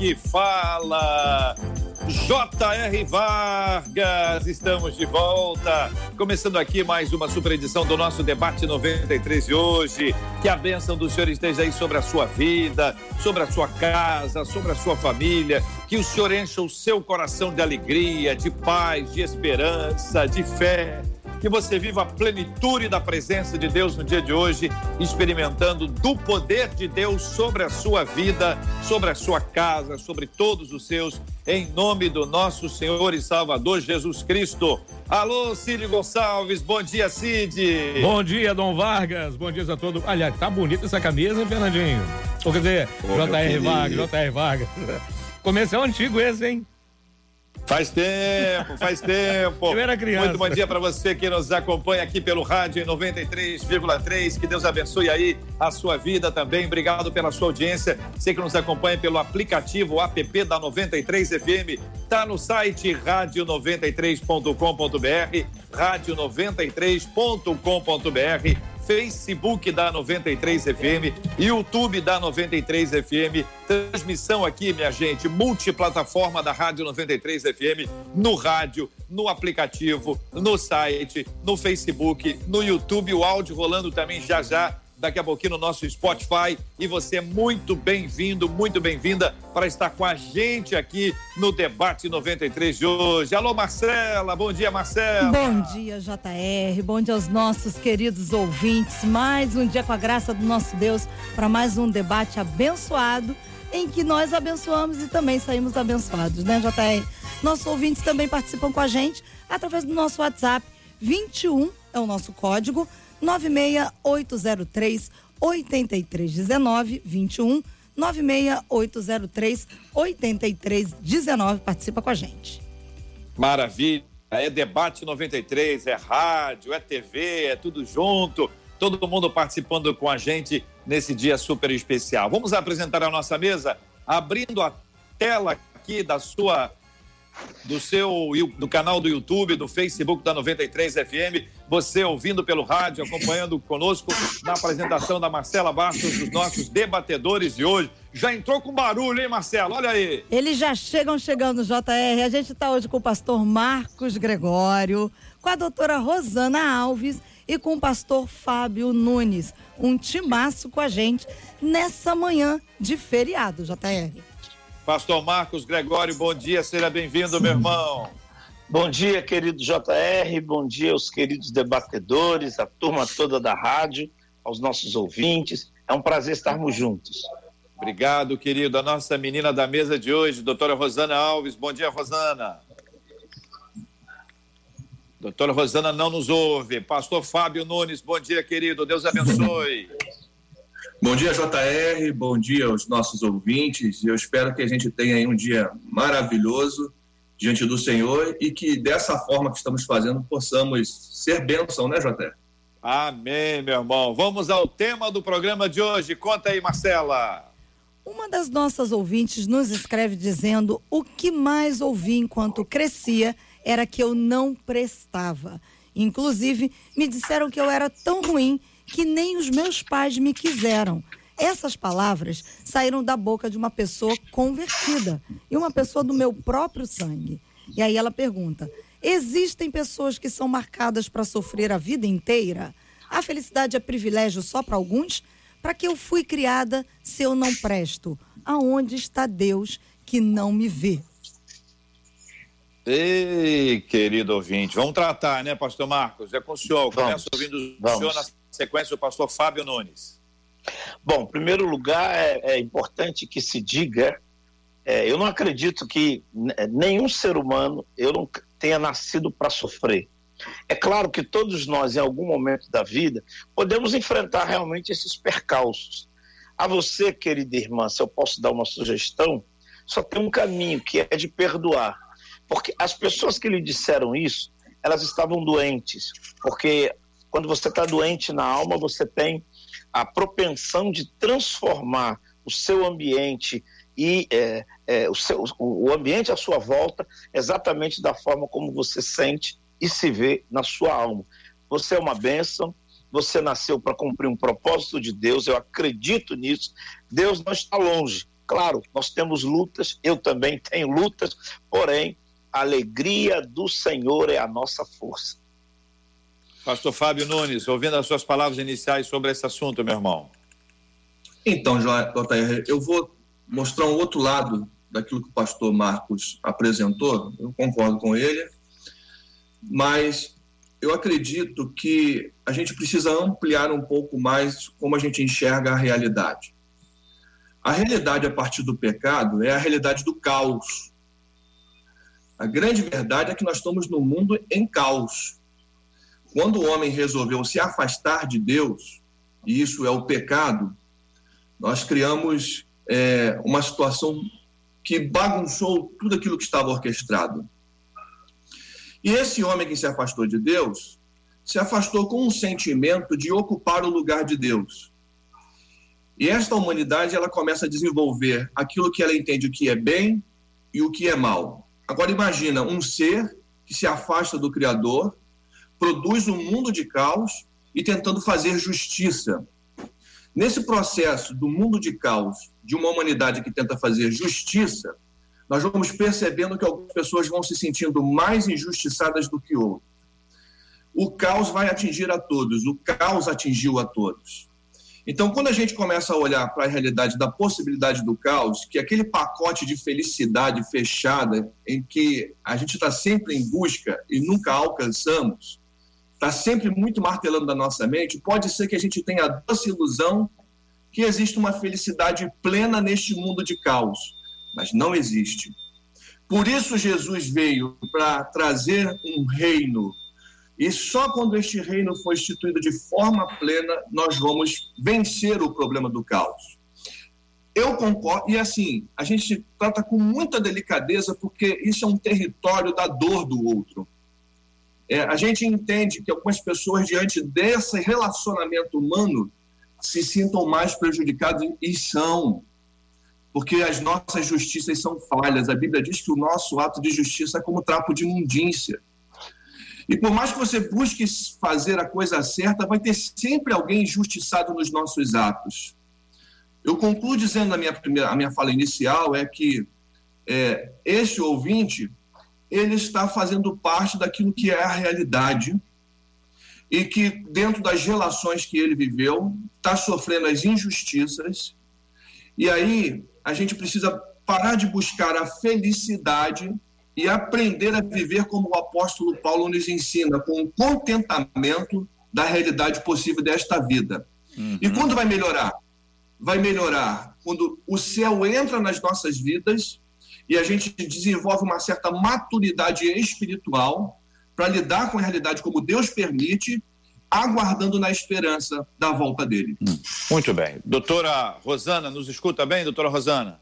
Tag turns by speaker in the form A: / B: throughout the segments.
A: Aqui fala J.R. Vargas, estamos de volta. Começando aqui mais uma super edição do nosso debate 93 de hoje. Que a bênção do Senhor esteja aí sobre a sua vida, sobre a sua casa, sobre a sua família. Que o Senhor encha o seu coração de alegria, de paz, de esperança, de fé que você viva a plenitude da presença de Deus no dia de hoje, experimentando do poder de Deus sobre a sua vida, sobre a sua casa, sobre todos os seus, em nome do nosso Senhor e Salvador Jesus Cristo. Alô, Cid Gonçalves, bom dia, Cid.
B: Bom dia, Dom Vargas, bom dia a todos. Aliás, tá bonita essa camisa, hein, Fernandinho? Ou quer dizer, J.R. Vargas, J.R. Vargas. Comercial antigo esse, hein?
A: Faz tempo, faz tempo.
B: Eu era criança.
A: Muito bom dia para você que nos acompanha aqui pelo rádio em 93,3. Que Deus abençoe aí a sua vida também. Obrigado pela sua audiência. Você que nos acompanha pelo aplicativo app da 93 FM, tá no site rádio93.com.br, rádio93.com.br Facebook da 93 FM, YouTube da 93 FM, transmissão aqui, minha gente, multiplataforma da Rádio 93 FM, no rádio, no aplicativo, no site, no Facebook, no YouTube, o áudio rolando também já já daqui a pouquinho no nosso Spotify. E você é muito bem-vindo, muito bem-vinda para estar com a gente aqui no Debate 93 de hoje. Alô, Marcela, bom dia, Marcela.
C: Bom dia, JR, bom dia aos nossos queridos ouvintes. Mais um dia com a graça do nosso Deus para mais um debate abençoado em que nós abençoamos e também saímos abençoados, né, JR? Nossos ouvintes também participam com a gente através do nosso WhatsApp 21 é o nosso código 96803 8319 21 96803 8319. Participa com a gente.
A: Maravilha. É debate 93, é rádio, é TV, é tudo junto. Todo mundo participando com a gente nesse dia super especial. Vamos apresentar a nossa mesa, abrindo a tela aqui da sua do seu do canal do YouTube, do Facebook da 93 FM, você ouvindo pelo rádio, acompanhando conosco na apresentação da Marcela Bastos, dos nossos debatedores de hoje. Já entrou com barulho, hein, Marcelo? Olha aí.
C: Eles já chegam chegando, JR. A gente está hoje com o pastor Marcos Gregório, com a doutora Rosana Alves e com o pastor Fábio Nunes. Um timaço com a gente nessa manhã de feriado, JR.
A: Pastor Marcos Gregório, bom dia, seja bem-vindo, meu irmão.
D: Bom dia, querido JR, bom dia aos queridos debatedores, a turma toda da rádio, aos nossos ouvintes. É um prazer estarmos juntos.
A: Obrigado, querido. A nossa menina da mesa de hoje, doutora Rosana Alves. Bom dia, Rosana. Doutora Rosana não nos ouve. Pastor Fábio Nunes, bom dia, querido. Deus abençoe.
E: Bom dia, JR. Bom dia aos nossos ouvintes. Eu espero que a gente tenha aí um dia maravilhoso diante do Senhor e que dessa forma que estamos fazendo possamos ser bênção, né, JR?
A: Amém, meu irmão. Vamos ao tema do programa de hoje. Conta aí, Marcela.
C: Uma das nossas ouvintes nos escreve dizendo: o que mais ouvi enquanto crescia era que eu não prestava. Inclusive, me disseram que eu era tão ruim que nem os meus pais me quiseram. Essas palavras saíram da boca de uma pessoa convertida e uma pessoa do meu próprio sangue. E aí ela pergunta: existem pessoas que são marcadas para sofrer a vida inteira? A felicidade é privilégio só para alguns? Para que eu fui criada se eu não presto? Aonde está Deus que não me vê?
A: Ei, querido ouvinte, vamos tratar, né, pastor Marcos? É com o senhor. Começo ouvindo o senhor na sequência, o pastor Fábio Nunes.
D: Bom, em primeiro lugar, é, é importante que se diga: é, eu não acredito que nenhum ser humano eu não tenha nascido para sofrer. É claro que todos nós, em algum momento da vida, podemos enfrentar realmente esses percalços. A você, querida irmã, se eu posso dar uma sugestão, só tem um caminho, que é de perdoar. Porque as pessoas que lhe disseram isso, elas estavam doentes. Porque quando você está doente na alma, você tem a propensão de transformar o seu ambiente e é, é, o, seu, o ambiente à sua volta exatamente da forma como você sente e se vê na sua alma. Você é uma bênção, você nasceu para cumprir um propósito de Deus, eu acredito nisso. Deus não está longe. Claro, nós temos lutas, eu também tenho lutas, porém, a alegria do Senhor é a nossa força.
A: Pastor Fábio Nunes, ouvindo as suas palavras iniciais sobre esse assunto, meu irmão.
E: Então, JR, eu vou mostrar um outro lado daquilo que o pastor Marcos apresentou, eu concordo com ele, mas eu acredito que a gente precisa ampliar um pouco mais como a gente enxerga a realidade. A realidade a partir do pecado é a realidade do caos. A grande verdade é que nós estamos no mundo em caos. Quando o homem resolveu se afastar de Deus, e isso é o pecado, nós criamos é, uma situação que bagunçou tudo aquilo que estava orquestrado. E esse homem que se afastou de Deus, se afastou com um sentimento de ocupar o lugar de Deus. E esta humanidade, ela começa a desenvolver aquilo que ela entende o que é bem e o que é mal. Agora imagina um ser que se afasta do Criador, produz um mundo de caos e tentando fazer justiça. Nesse processo do mundo de caos, de uma humanidade que tenta fazer justiça, nós vamos percebendo que algumas pessoas vão se sentindo mais injustiçadas do que outras. O caos vai atingir a todos, o caos atingiu a todos. Então, quando a gente começa a olhar para a realidade da possibilidade do caos, que é aquele pacote de felicidade fechada em que a gente está sempre em busca e nunca alcançamos, está sempre muito martelando na nossa mente, pode ser que a gente tenha a doce ilusão que existe uma felicidade plena neste mundo de caos, mas não existe. Por isso Jesus veio para trazer um reino. E só quando este reino for instituído de forma plena, nós vamos vencer o problema do caos. Eu concordo, e assim, a gente trata com muita delicadeza, porque isso é um território da dor do outro. É, a gente entende que algumas pessoas, diante desse relacionamento humano, se sintam mais prejudicadas e são, porque as nossas justiças são falhas. A Bíblia diz que o nosso ato de justiça é como trapo de imundícia. E por mais que você busque fazer a coisa certa, vai ter sempre alguém injustiçado nos nossos atos. Eu concluo dizendo a minha, primeira, a minha fala inicial é que é, este ouvinte ele está fazendo parte daquilo que é a realidade e que, dentro das relações que ele viveu, está sofrendo as injustiças. E aí a gente precisa parar de buscar a felicidade e aprender a viver como o apóstolo Paulo nos ensina, com o contentamento da realidade possível desta vida. Uhum. E quando vai melhorar? Vai melhorar quando o céu entra nas nossas vidas e a gente desenvolve uma certa maturidade espiritual para lidar com a realidade como Deus permite, aguardando na esperança da volta dele. Hum.
A: Muito bem. Doutora Rosana, nos escuta bem, doutora Rosana?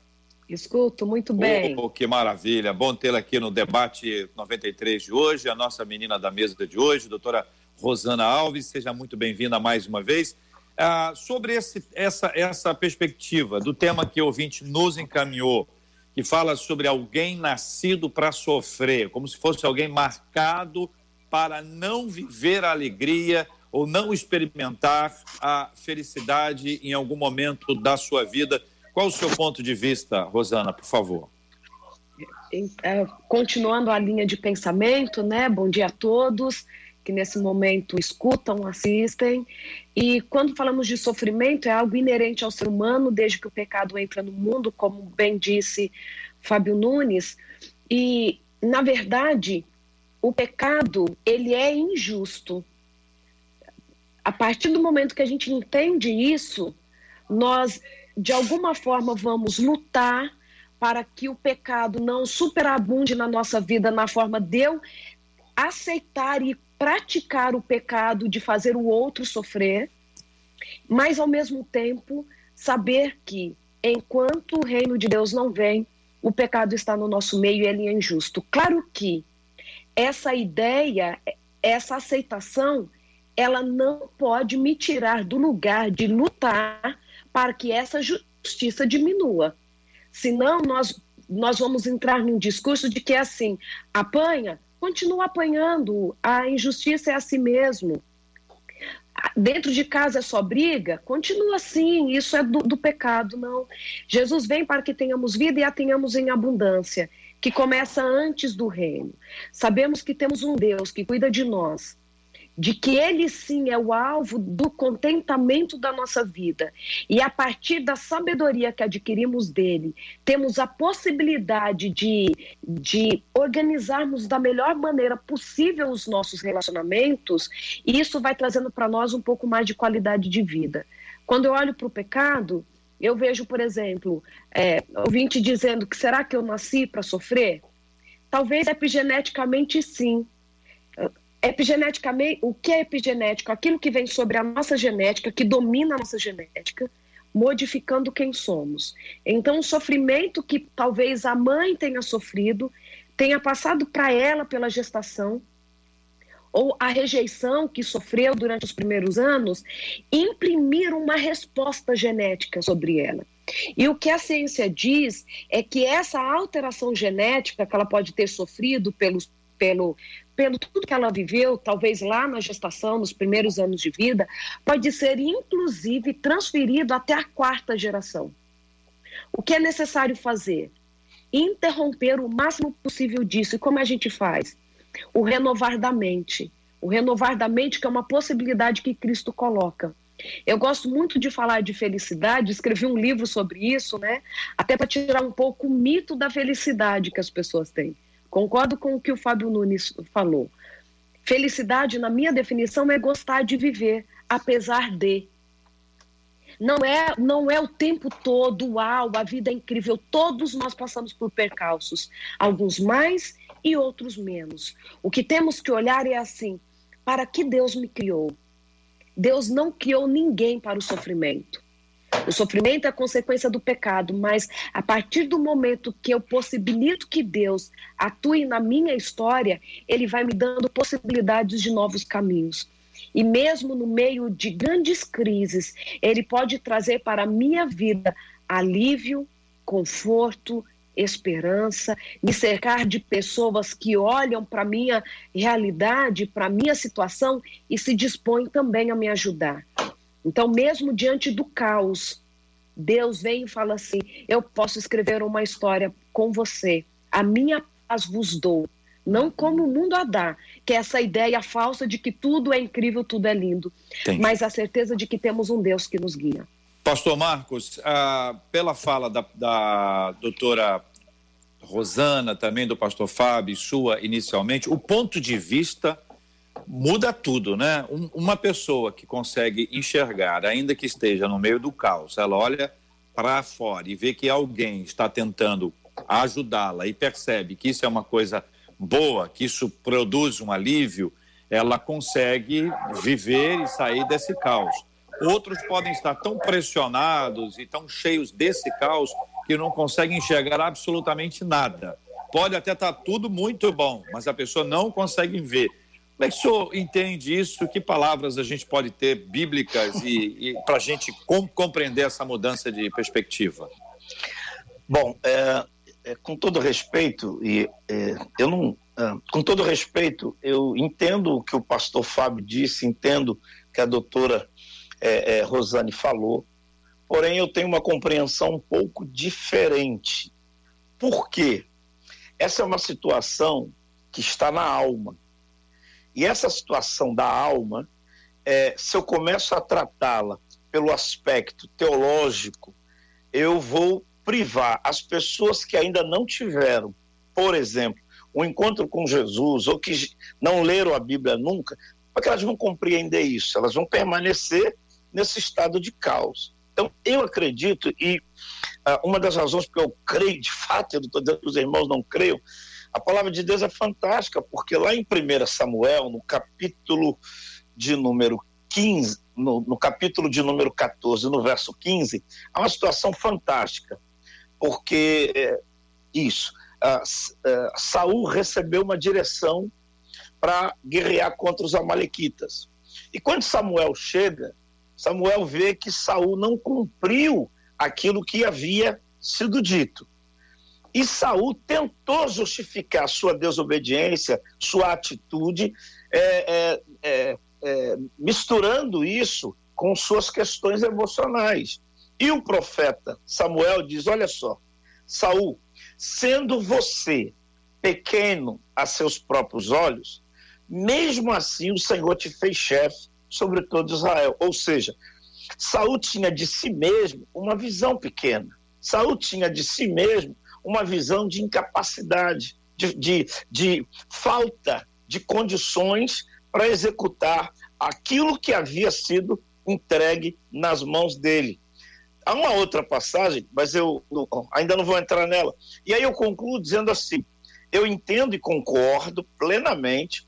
F: Escuto muito bem.
A: Oh, que maravilha. Bom tê-la aqui no debate 93 de hoje, a nossa menina da mesa de hoje, doutora Rosana Alves. Seja muito bem-vinda mais uma vez. Ah, sobre esse, essa, essa perspectiva do tema que o ouvinte nos encaminhou, que fala sobre alguém nascido para sofrer, como se fosse alguém marcado para não viver a alegria ou não experimentar a felicidade em algum momento da sua vida. Qual o seu ponto de vista, Rosana, por favor?
F: É, continuando a linha de pensamento, né? Bom dia a todos que nesse momento escutam, assistem. E quando falamos de sofrimento, é algo inerente ao ser humano, desde que o pecado entra no mundo, como bem disse Fábio Nunes. E, na verdade, o pecado, ele é injusto. A partir do momento que a gente entende isso, nós, de alguma forma, vamos lutar para que o pecado não superabunde na nossa vida na forma de eu aceitar e praticar o pecado de fazer o outro sofrer, mas ao mesmo tempo saber que enquanto o reino de Deus não vem, o pecado está no nosso meio e ele é injusto. Claro que essa ideia, essa aceitação, ela não pode me tirar do lugar de lutar para que essa justiça diminua. Senão, nós, nós vamos entrar num discurso de que é assim: apanha, continua apanhando, a injustiça é assim mesmo. Dentro de casa é só briga? Continua assim, isso é do, do pecado, não. Jesus vem para que tenhamos vida e a tenhamos em abundância, que começa antes do reino. Sabemos que temos um Deus que cuida de nós, de que ele sim é o alvo do contentamento da nossa vida. E a partir da sabedoria que adquirimos dele, temos a possibilidade de, de organizarmos da melhor maneira possível os nossos relacionamentos, e isso vai trazendo para nós um pouco mais de qualidade de vida. Quando eu olho para o pecado, eu vejo, por exemplo, é, ouvinte dizendo que será que eu nasci para sofrer? Talvez epigeneticamente sim epigeneticamente, o que é epigenético? Aquilo que vem sobre a nossa genética, que domina a nossa genética, modificando quem somos. Então, o sofrimento que talvez a mãe tenha sofrido, tenha passado para ela pela gestação, ou a rejeição que sofreu durante os primeiros anos, imprimir uma resposta genética sobre ela. E o que a ciência diz é que essa alteração genética que ela pode ter sofrido pelo, pelo, pelo tudo que ela viveu, talvez lá na gestação, nos primeiros anos de vida, pode ser inclusive transferido até a quarta geração. O que é necessário fazer? Interromper o máximo possível disso. E como a gente faz? O renovar da mente. O renovar da mente, que é uma possibilidade que Cristo coloca. Eu gosto muito de falar de felicidade, escrevi um livro sobre isso, né? Até para tirar um pouco o mito da felicidade que as pessoas têm. Concordo com o que o Fábio Nunes falou. Felicidade, na minha definição, é gostar de viver, apesar de. Não é, não é o tempo todo, uau, a vida é incrível. Todos nós passamos por percalços, alguns mais e outros menos. O que temos que olhar é assim: para que Deus me criou? Deus não criou ninguém para o sofrimento. O sofrimento é consequência do pecado, mas a partir do momento que eu possibilito que Deus atue na minha história, ele vai me dando possibilidades de novos caminhos. E mesmo no meio de grandes crises, ele pode trazer para a minha vida alívio, conforto, esperança, me cercar de pessoas que olham para a minha realidade, para a minha situação e se dispõem também a me ajudar. Então, mesmo diante do caos, Deus vem e fala assim: Eu posso escrever uma história com você, a minha paz vos dou. Não como o mundo a dá, que é essa ideia falsa de que tudo é incrível, tudo é lindo, Entendi. mas a certeza de que temos um Deus que nos guia.
A: Pastor Marcos, ah, pela fala da, da doutora Rosana, também do pastor Fábio, sua inicialmente, o ponto de vista muda tudo, né? Um, uma pessoa que consegue enxergar, ainda que esteja no meio do caos, ela olha para fora e vê que alguém está tentando ajudá-la e percebe que isso é uma coisa boa, que isso produz um alívio, ela consegue viver e sair desse caos. Outros podem estar tão pressionados e tão cheios desse caos que não conseguem enxergar absolutamente nada. Pode até estar tudo muito bom, mas a pessoa não consegue ver. Como é que o senhor entende isso? Que palavras a gente pode ter bíblicas e, e para a gente com, compreender essa mudança de perspectiva?
D: Bom, é, é, com todo respeito, e é, eu não, é, com todo respeito, eu entendo o que o pastor Fábio disse, entendo que a doutora é, é, Rosane falou, porém eu tenho uma compreensão um pouco diferente. Por quê? Essa é uma situação que está na alma e essa situação da alma, é, se eu começo a tratá-la pelo aspecto teológico, eu vou privar as pessoas que ainda não tiveram, por exemplo, um encontro com Jesus ou que não leram a Bíblia nunca, porque elas vão compreender isso, elas vão permanecer nesse estado de caos. Então, eu acredito, e uh, uma das razões porque eu creio, de fato, eu não estou dizendo que os irmãos não creiam, a palavra de Deus é fantástica, porque lá em 1 Samuel, no capítulo de número 15, no, no, capítulo de número 14, no verso 15, há uma situação fantástica, porque é, isso. Uh, uh, Saul recebeu uma direção para guerrear contra os amalequitas. E quando Samuel chega, Samuel vê que Saul não cumpriu aquilo que havia sido dito. E Saul tentou justificar sua desobediência, sua atitude, é, é, é, é misturando isso com suas questões emocionais. E o profeta Samuel diz: Olha só, Saul, sendo você pequeno a seus próprios olhos, mesmo assim o Senhor te fez chefe sobre todo Israel. Ou seja, Saul tinha de si mesmo uma visão pequena. Saul tinha de si mesmo uma visão de incapacidade, de, de, de falta de condições para executar aquilo que havia sido entregue nas mãos dele. Há uma outra passagem, mas eu ainda não vou entrar nela. E aí eu concluo dizendo assim: eu entendo e concordo plenamente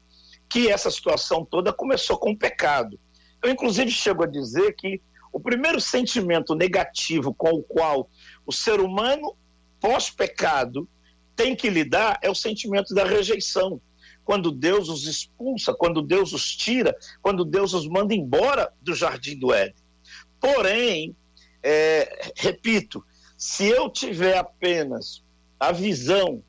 D: que essa situação toda começou com o pecado. Eu, inclusive, chego a dizer que o primeiro sentimento negativo com o qual o ser humano, pós-pecado, tem que lidar é o sentimento da rejeição. Quando Deus os expulsa, quando Deus os tira, quando Deus os manda embora do jardim do Éden. Porém, é, repito, se eu tiver apenas a visão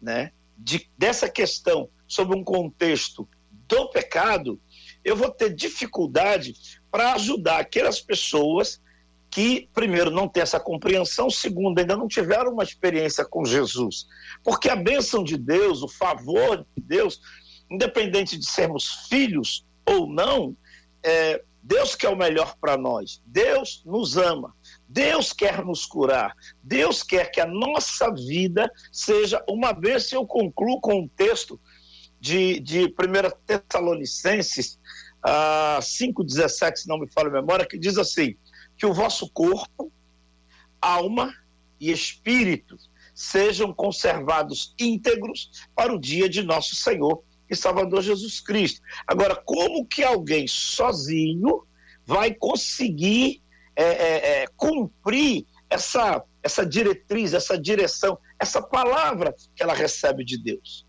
D: né, de, dessa questão sob um contexto do pecado, eu vou ter dificuldade para ajudar aquelas pessoas que, primeiro, não têm essa compreensão, segundo, ainda não tiveram uma experiência com Jesus. Porque a bênção de Deus, o favor de Deus, independente de sermos filhos ou não, é, Deus quer o melhor para nós. Deus nos ama. Deus quer nos curar. Deus quer que a nossa vida seja uma bênção. Eu concluo com um texto de, de 1 Tessalonicenses uh, 5,17, se não me falha a memória, que diz assim: que o vosso corpo, alma e espírito sejam conservados íntegros para o dia de nosso Senhor e Salvador Jesus Cristo. Agora, como que alguém sozinho vai conseguir é, é, é, cumprir essa, essa diretriz, essa direção, essa palavra que ela recebe de Deus?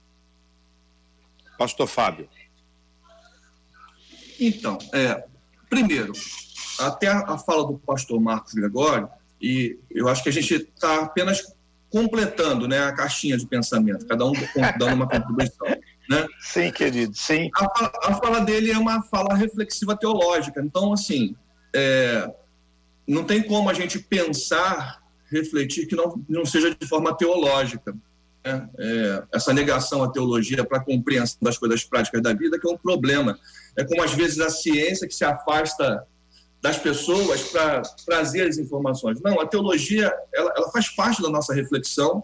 A: Pastor Fábio.
E: Então, é, primeiro, até a, fala do pastor Marcos Gregório, e eu acho que a gente está apenas completando né, a caixinha de pensamento, cada um dando uma contribuição. Né?
D: Sim, querido, sim.
E: A, a, fala dele é uma fala reflexiva teológica, então, assim, é, não tem como a gente pensar, refletir que não, não seja de forma teológica né? é, essa negação à teologia para a compreensão das coisas práticas da vida, que é um problema. É como, às vezes, a ciência que se afasta das pessoas para trazer as informações. Não, a teologia ela, ela faz parte da nossa reflexão.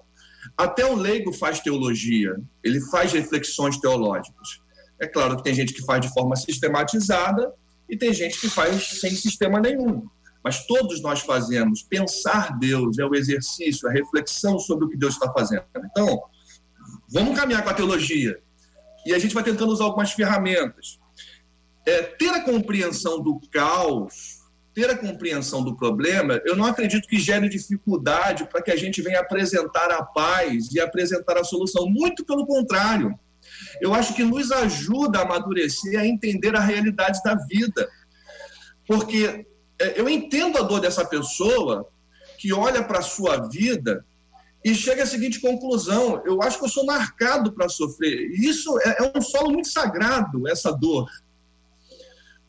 E: Até o leigo faz teologia, ele faz reflexões teológicas. É claro que tem gente que faz de forma sistematizada e tem gente que faz sem sistema nenhum mas todos nós fazemos. Pensar Deus é o exercício, a reflexão sobre o que Deus está fazendo. Então, vamos caminhar com a teologia. E a gente vai tentando usar algumas ferramentas. É, ter a compreensão do caos, ter a compreensão do problema, eu não acredito que gere dificuldade para que a gente venha apresentar a paz e apresentar a solução. Muito pelo contrário. Eu acho que nos ajuda a amadurecer, a entender a realidade da vida. Porque é, eu entendo a dor dessa pessoa que olha para a sua vida e chega à seguinte conclusão: eu acho que eu sou marcado para sofrer. Isso é, é, um solo muito sagrado, essa dor.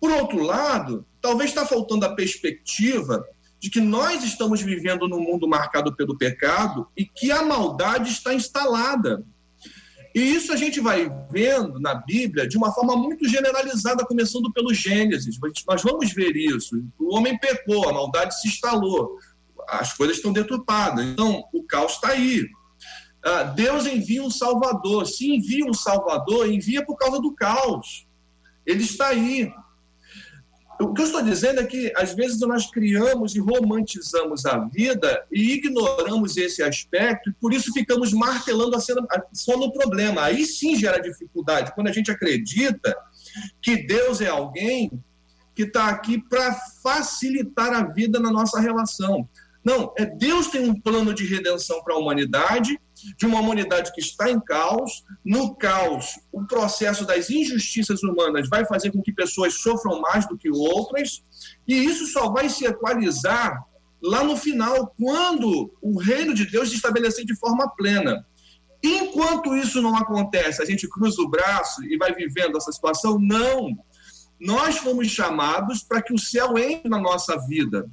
E: Por outro lado, talvez está faltando a perspectiva de que nós estamos vivendo num mundo marcado pelo pecado e que a maldade está instalada. E isso a gente vai vendo na Bíblia de uma forma muito generalizada, começando pelo Gênesis. Nós vamos ver isso. O homem pecou, a maldade se instalou, as coisas estão deturpadas. Então, o caos está aí. Ah, Deus envia um Salvador. Se envia um Salvador, envia por causa do caos. Ele está aí. O que eu estou dizendo é que, às vezes, nós criamos e romantizamos a vida e ignoramos esse aspecto, e por isso ficamos martelando a cena, só no problema. Aí sim gera dificuldade, quando a gente acredita que Deus é alguém que está aqui para facilitar a vida na nossa relação. Não, é Deus tem um plano de redenção para a humanidade de uma humanidade que está em caos. No caos, o processo das injustiças humanas vai fazer com que pessoas sofram mais do que outras, e isso só vai se equalizar lá no final, quando o reino de Deus se estabelecer de forma plena. Enquanto isso não acontece, a gente cruza o braço e vai vivendo essa situação? Não. Nós fomos chamados para que o céu entre na nossa vida.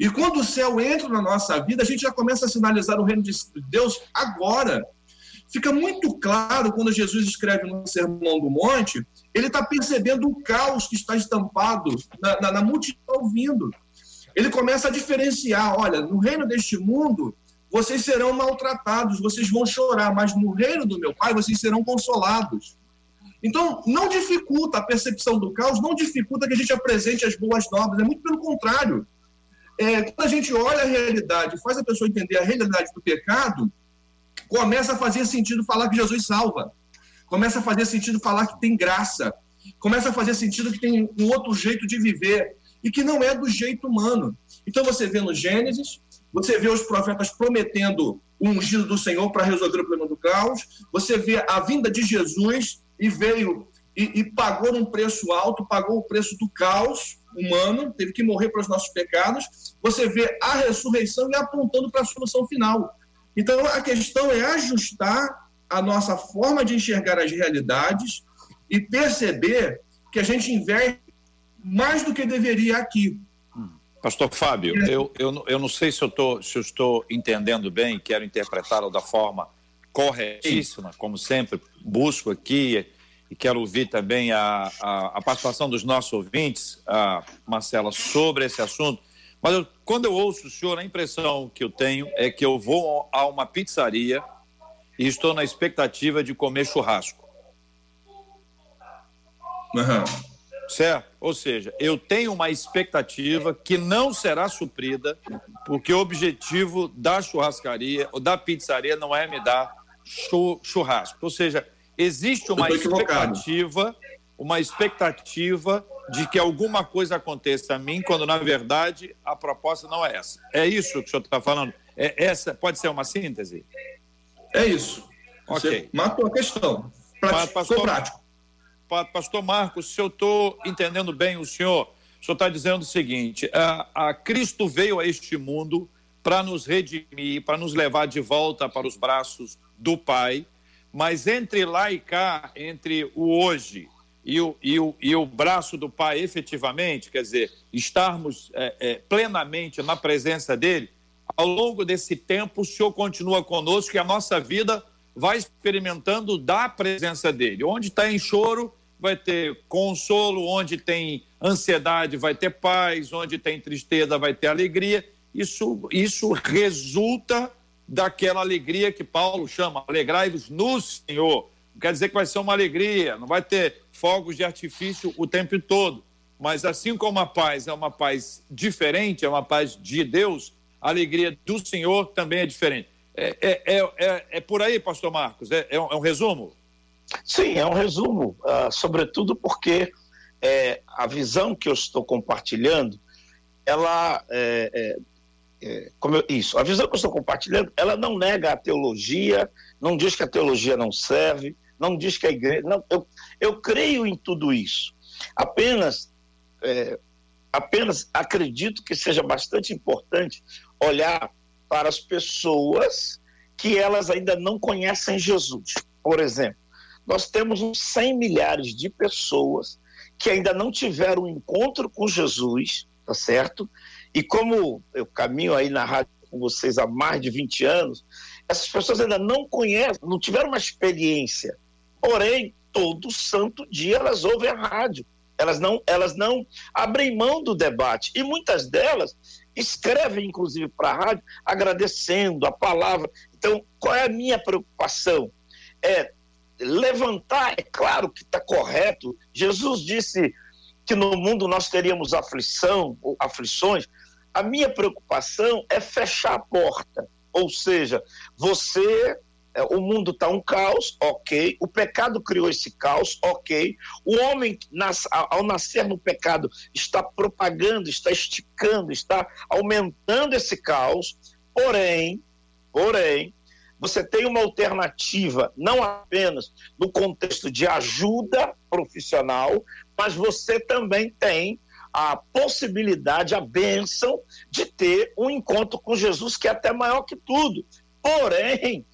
E: E quando o céu entra na nossa vida, a gente já começa a sinalizar o reino de Deus agora. Fica muito claro quando Jesus escreve no Sermão do Monte, ele está percebendo o caos que está estampado na, na, na multidão ouvindo. Ele começa a diferenciar: olha, no reino deste mundo, vocês serão maltratados, vocês vão chorar, mas no reino do meu Pai vocês serão consolados. Então, não dificulta a percepção do caos, não dificulta que a gente apresente as boas novas, é muito pelo contrário. É, quando a gente olha a realidade, faz a pessoa entender a realidade do pecado, começa a fazer sentido falar que Jesus salva, começa a fazer sentido falar que tem graça, começa a fazer sentido que tem um outro jeito de viver e que não é do jeito humano. Então você vê no Gênesis, você vê os profetas prometendo o ungido do Senhor para resolver o problema do caos. Você vê a vinda de Jesus e veio e, e, pagou um preço alto, pagou o preço do caos humano, teve que morrer para os nossos pecados. Você vê a ressurreição e apontando para a solução final. Então a questão é ajustar a nossa forma de enxergar as realidades e perceber que a gente inverte mais do que deveria aqui.
A: Pastor Fábio, eu, eu, eu não sei se eu, tô, se eu estou entendendo bem, quero interpretá-lo da forma corretíssima, como sempre, busco aqui e quero ouvir também a, a, a participação dos nossos ouvintes, a Marcela, sobre esse assunto. Mas eu, quando eu ouço o senhor, a impressão que eu tenho é que eu vou a uma pizzaria e estou na expectativa de comer churrasco. Uhum. Certo? Ou seja, eu tenho uma expectativa que não será suprida, porque o objetivo da churrascaria ou da pizzaria não é me dar churrasco. Ou seja, existe uma expectativa, uma expectativa de que alguma coisa aconteça a mim, quando na verdade a proposta não é essa. É isso que o senhor está falando? É, essa pode ser uma síntese?
E: É isso. Ok. Matou a questão. Prático, Pastor, prático.
A: Pastor Marcos, se eu estou entendendo bem o senhor, o senhor está dizendo o seguinte: a, a Cristo veio a este mundo para nos redimir, para nos levar de volta para os braços do Pai, mas entre lá e cá, entre o hoje e o, e o, e o braço do Pai efetivamente, quer dizer, estarmos é, é, plenamente na presença dele, ao longo desse tempo o Senhor continua conosco e a nossa vida vai experimentando da presença dele. Onde está em choro, vai ter consolo, onde tem ansiedade, vai ter paz, onde tem tristeza, vai ter alegria. Isso, isso resulta daquela alegria que Paulo chama, alegrai-vos no Senhor. Não quer dizer que vai ser uma alegria, não vai ter fogos de artifício o tempo todo. Mas assim como a paz é uma paz diferente, é uma paz de Deus, a alegria do Senhor também é diferente. É, é, é, é, é por aí, pastor Marcos? É, é, um, é um resumo?
D: Sim, é um resumo, uh, sobretudo porque é, a visão que eu estou compartilhando, ela é, é, como eu, isso, a visão que eu estou compartilhando, ela não nega a teologia, não diz que a teologia não serve, não diz que a igreja, não, eu, eu creio em tudo isso. Apenas, é, apenas acredito que seja bastante importante olhar para as pessoas que elas ainda não conhecem Jesus. Por exemplo, nós temos uns 100 milhares de pessoas que ainda não tiveram um encontro com Jesus, tá certo? E como eu caminho aí na rádio com vocês há mais de 20 anos, essas pessoas ainda não conhecem, não tiveram uma experiência. Porém, todo santo dia elas ouvem a rádio. Elas não, elas não abrem mão do debate. E muitas delas escrevem, inclusive, para a rádio, agradecendo a palavra. Então, qual é a minha preocupação? É levantar, é claro que está correto. Jesus disse que no mundo nós teríamos aflição, aflições. A minha preocupação é fechar a porta. Ou seja, você é, o mundo está um caos, ok. O pecado criou esse caos, ok. O homem, ao nascer no pecado, está propagando, está esticando, está aumentando esse caos. Porém, porém, você tem uma alternativa, não apenas no contexto de ajuda profissional, mas você também tem a possibilidade, a bênção de ter um encontro com Jesus que é até maior que tudo. Porém,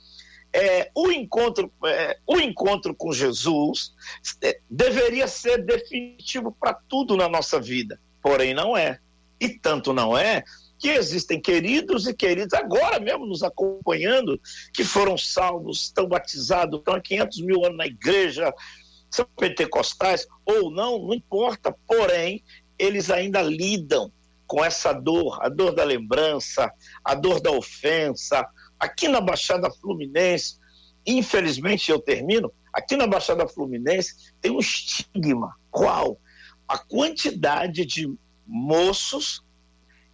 D: é, o, encontro, é, o encontro com Jesus é, deveria ser definitivo para tudo na nossa vida, porém não é. E tanto não é que existem queridos e queridas agora mesmo nos acompanhando, que foram salvos, estão batizados, estão há 500 mil anos na igreja, são pentecostais ou não, não importa, porém, eles ainda lidam com essa dor, a dor da lembrança, a dor da ofensa, Aqui na Baixada Fluminense, infelizmente eu termino, aqui na Baixada Fluminense tem um estigma. Qual? A quantidade de moços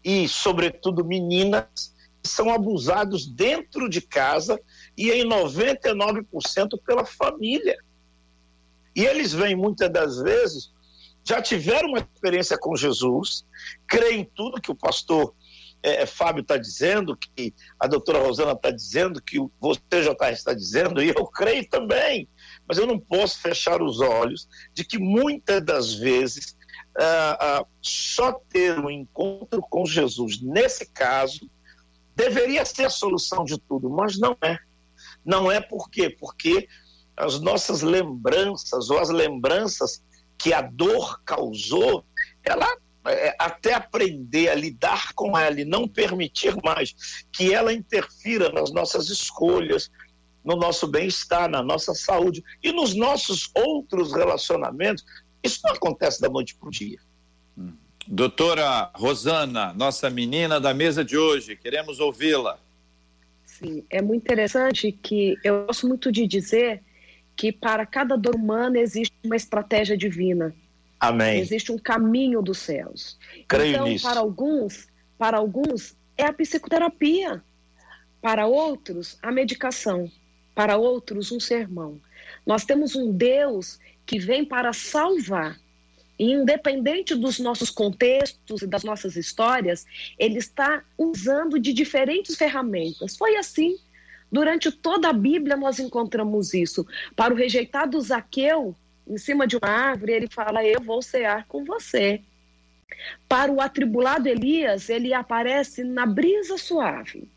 D: e, sobretudo, meninas que são abusados dentro de casa e em 99% pela família. E eles vêm muitas das vezes, já tiveram uma experiência com Jesus, creem tudo que o pastor é, é, Fábio está dizendo, que a doutora Rosana está dizendo, que você, JR, está dizendo, e eu creio também. Mas eu não posso fechar os olhos de que muitas das vezes ah, ah, só ter um encontro com Jesus, nesse caso, deveria ser a solução de tudo, mas não é. Não é por quê? Porque as nossas lembranças ou as lembranças que a dor causou, ela é, até aprender a lidar com ela e não permitir mais que ela interfira nas nossas escolhas, no nosso bem-estar, na nossa saúde e nos nossos outros relacionamentos, isso não acontece da noite para o dia.
A: Doutora Rosana, nossa menina da mesa de hoje, queremos ouvi-la.
F: Sim, é muito interessante que eu gosto muito de dizer que para cada dor humana existe uma estratégia divina.
D: Amém.
F: Existe um caminho dos céus.
D: Creio
F: então,
D: nisso.
F: para alguns, para alguns é a psicoterapia. Para outros, a medicação. Para outros, um sermão. Nós temos um Deus que vem para salvar. E independente dos nossos contextos e das nossas histórias, ele está usando de diferentes ferramentas. Foi assim. Durante toda a Bíblia nós encontramos isso. Para o rejeitado Zaqueu, em cima de uma árvore, ele fala: Eu vou cear com você. Para o atribulado Elias, ele aparece na brisa suave.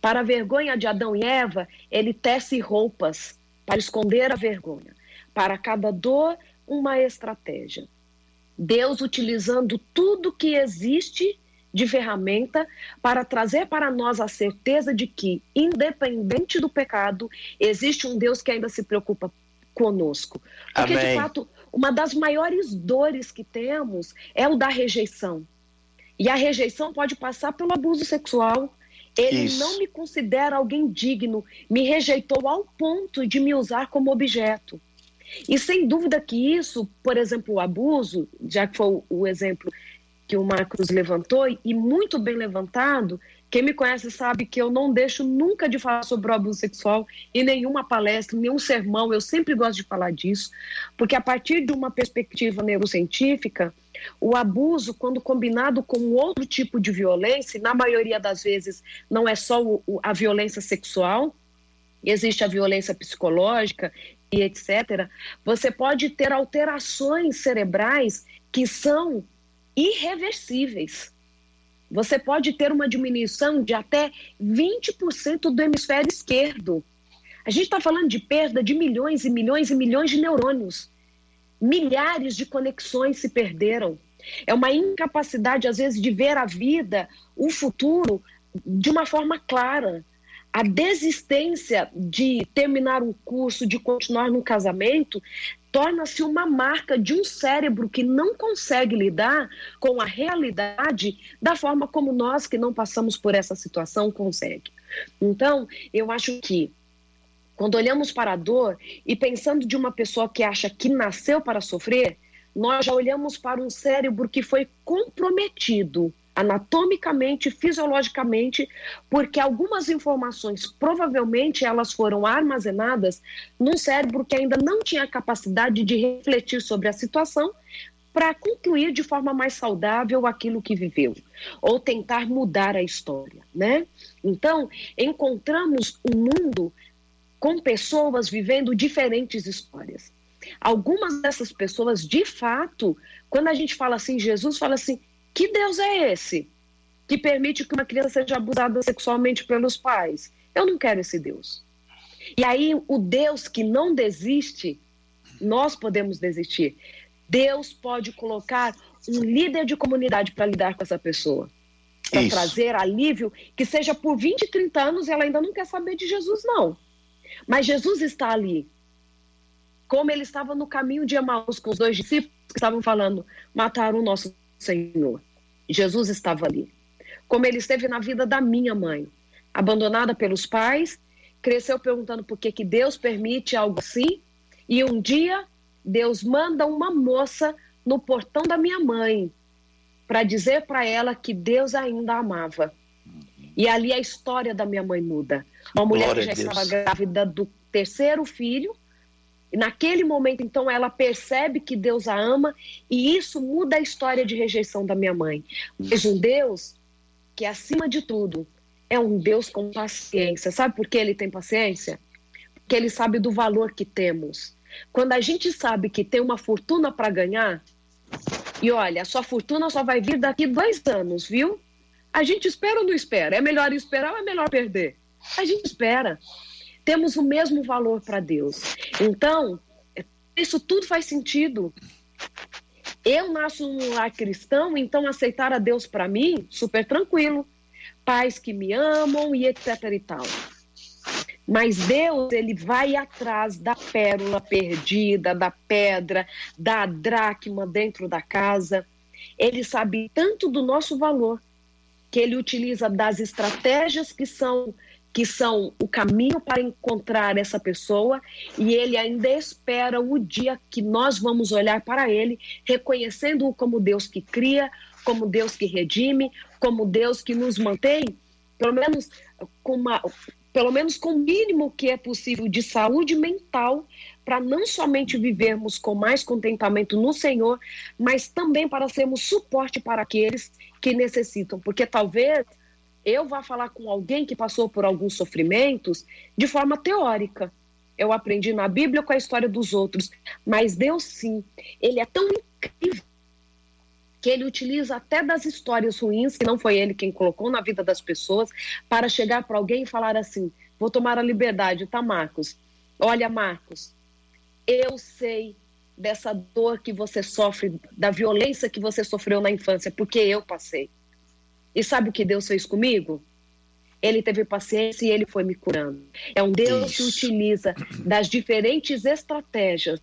F: Para a vergonha de Adão e Eva, ele tece roupas para esconder a vergonha. Para cada dor, uma estratégia. Deus utilizando tudo que existe de ferramenta para trazer para nós a certeza de que, independente do pecado, existe um Deus que ainda se preocupa conosco. Porque, Amém. de fato, uma das maiores dores que temos é o da rejeição. E a rejeição pode passar pelo abuso sexual. Ele Isso. não me considera alguém digno, me rejeitou ao ponto de me usar como objeto. E sem dúvida que isso, por exemplo, o abuso, já que foi o exemplo que o Marcos levantou, e muito bem levantado, quem me conhece sabe que eu não deixo nunca de falar sobre o abuso sexual em nenhuma palestra, em nenhum sermão. Eu sempre gosto de falar disso, porque a partir de uma perspectiva neurocientífica, o abuso, quando combinado com outro tipo de violência, na maioria das vezes não é só a violência sexual, existe a violência psicológica e etc., você pode ter alterações cerebrais que são irreversíveis. Você pode ter uma diminuição de até 20% do hemisfério esquerdo. A gente está falando de perda de milhões e milhões e milhões de neurônios. Milhares de conexões se perderam. É uma incapacidade, às vezes, de ver a vida, o futuro, de uma forma clara. A desistência de terminar um curso, de continuar num casamento, torna-se uma marca de um cérebro que não consegue lidar com a realidade da forma como nós que não passamos por essa situação consegue. Então, eu acho que quando olhamos para a dor e pensando de uma pessoa que acha que nasceu para sofrer, nós já olhamos para um cérebro que foi comprometido anatomicamente, fisiologicamente, porque algumas informações provavelmente elas foram armazenadas num cérebro que ainda não tinha capacidade de refletir sobre a situação para concluir de forma mais saudável aquilo que viveu, ou tentar mudar a história, né? Então, encontramos um mundo com pessoas vivendo diferentes histórias. Algumas dessas pessoas, de fato, quando a gente fala assim, Jesus fala assim: que Deus é esse que permite que uma criança seja abusada sexualmente pelos pais? Eu não quero esse Deus. E aí, o Deus que não desiste, nós podemos desistir. Deus pode colocar um líder de comunidade para lidar com essa pessoa. Para trazer alívio, que seja por 20, 30 anos, ela ainda não quer saber de Jesus, não. Mas Jesus está ali. Como ele estava no caminho de Emaús com os dois discípulos que estavam falando, mataram o nosso Senhor. Jesus estava ali. Como ele esteve na vida da minha mãe, abandonada pelos pais, cresceu perguntando por que, que Deus permite algo assim, e um dia Deus manda uma moça no portão da minha mãe para dizer para ela que Deus ainda a amava. E ali a história da minha mãe muda. Uma mulher Glória que já estava grávida do terceiro filho, naquele momento, então, ela percebe que Deus a ama e isso muda a história de rejeição da minha mãe. Mas um Deus que, acima de tudo, é um Deus com paciência. Sabe por que ele tem paciência? Porque ele sabe do valor que temos. Quando a gente sabe que tem uma fortuna para ganhar, e olha, a sua fortuna só vai vir daqui dois anos, viu? A gente espera ou não espera? É melhor esperar ou é melhor perder? A gente espera. Temos o mesmo valor para Deus. Então, isso tudo faz sentido. Eu nasço num lar cristão, então aceitar a Deus para mim, super tranquilo. Pais que me amam e etc e tal. Mas Deus, ele vai atrás da pérola perdida, da pedra, da dracma dentro da casa. Ele sabe tanto do nosso valor que ele utiliza das estratégias que são que são o caminho para encontrar essa pessoa e ele ainda espera o dia que nós vamos olhar para ele, reconhecendo-o como Deus que cria, como Deus que redime, como Deus que nos mantém, pelo menos com uma, pelo menos com o mínimo que é possível de saúde mental, para não somente vivermos com mais contentamento no Senhor, mas também para sermos suporte para aqueles que necessitam, porque talvez eu vá falar com alguém que passou por alguns sofrimentos de forma teórica. Eu aprendi na Bíblia com a história dos outros, mas Deus sim, ele é tão incrível que ele utiliza até das histórias ruins, que não foi ele quem colocou na vida das pessoas, para chegar para alguém e falar assim: vou tomar a liberdade, tá, Marcos? Olha, Marcos, eu sei dessa dor que você sofre, da violência que você sofreu na infância, porque eu passei. E sabe o que Deus fez comigo? Ele teve paciência e ele foi me curando. É um Deus Isso. que utiliza das diferentes estratégias,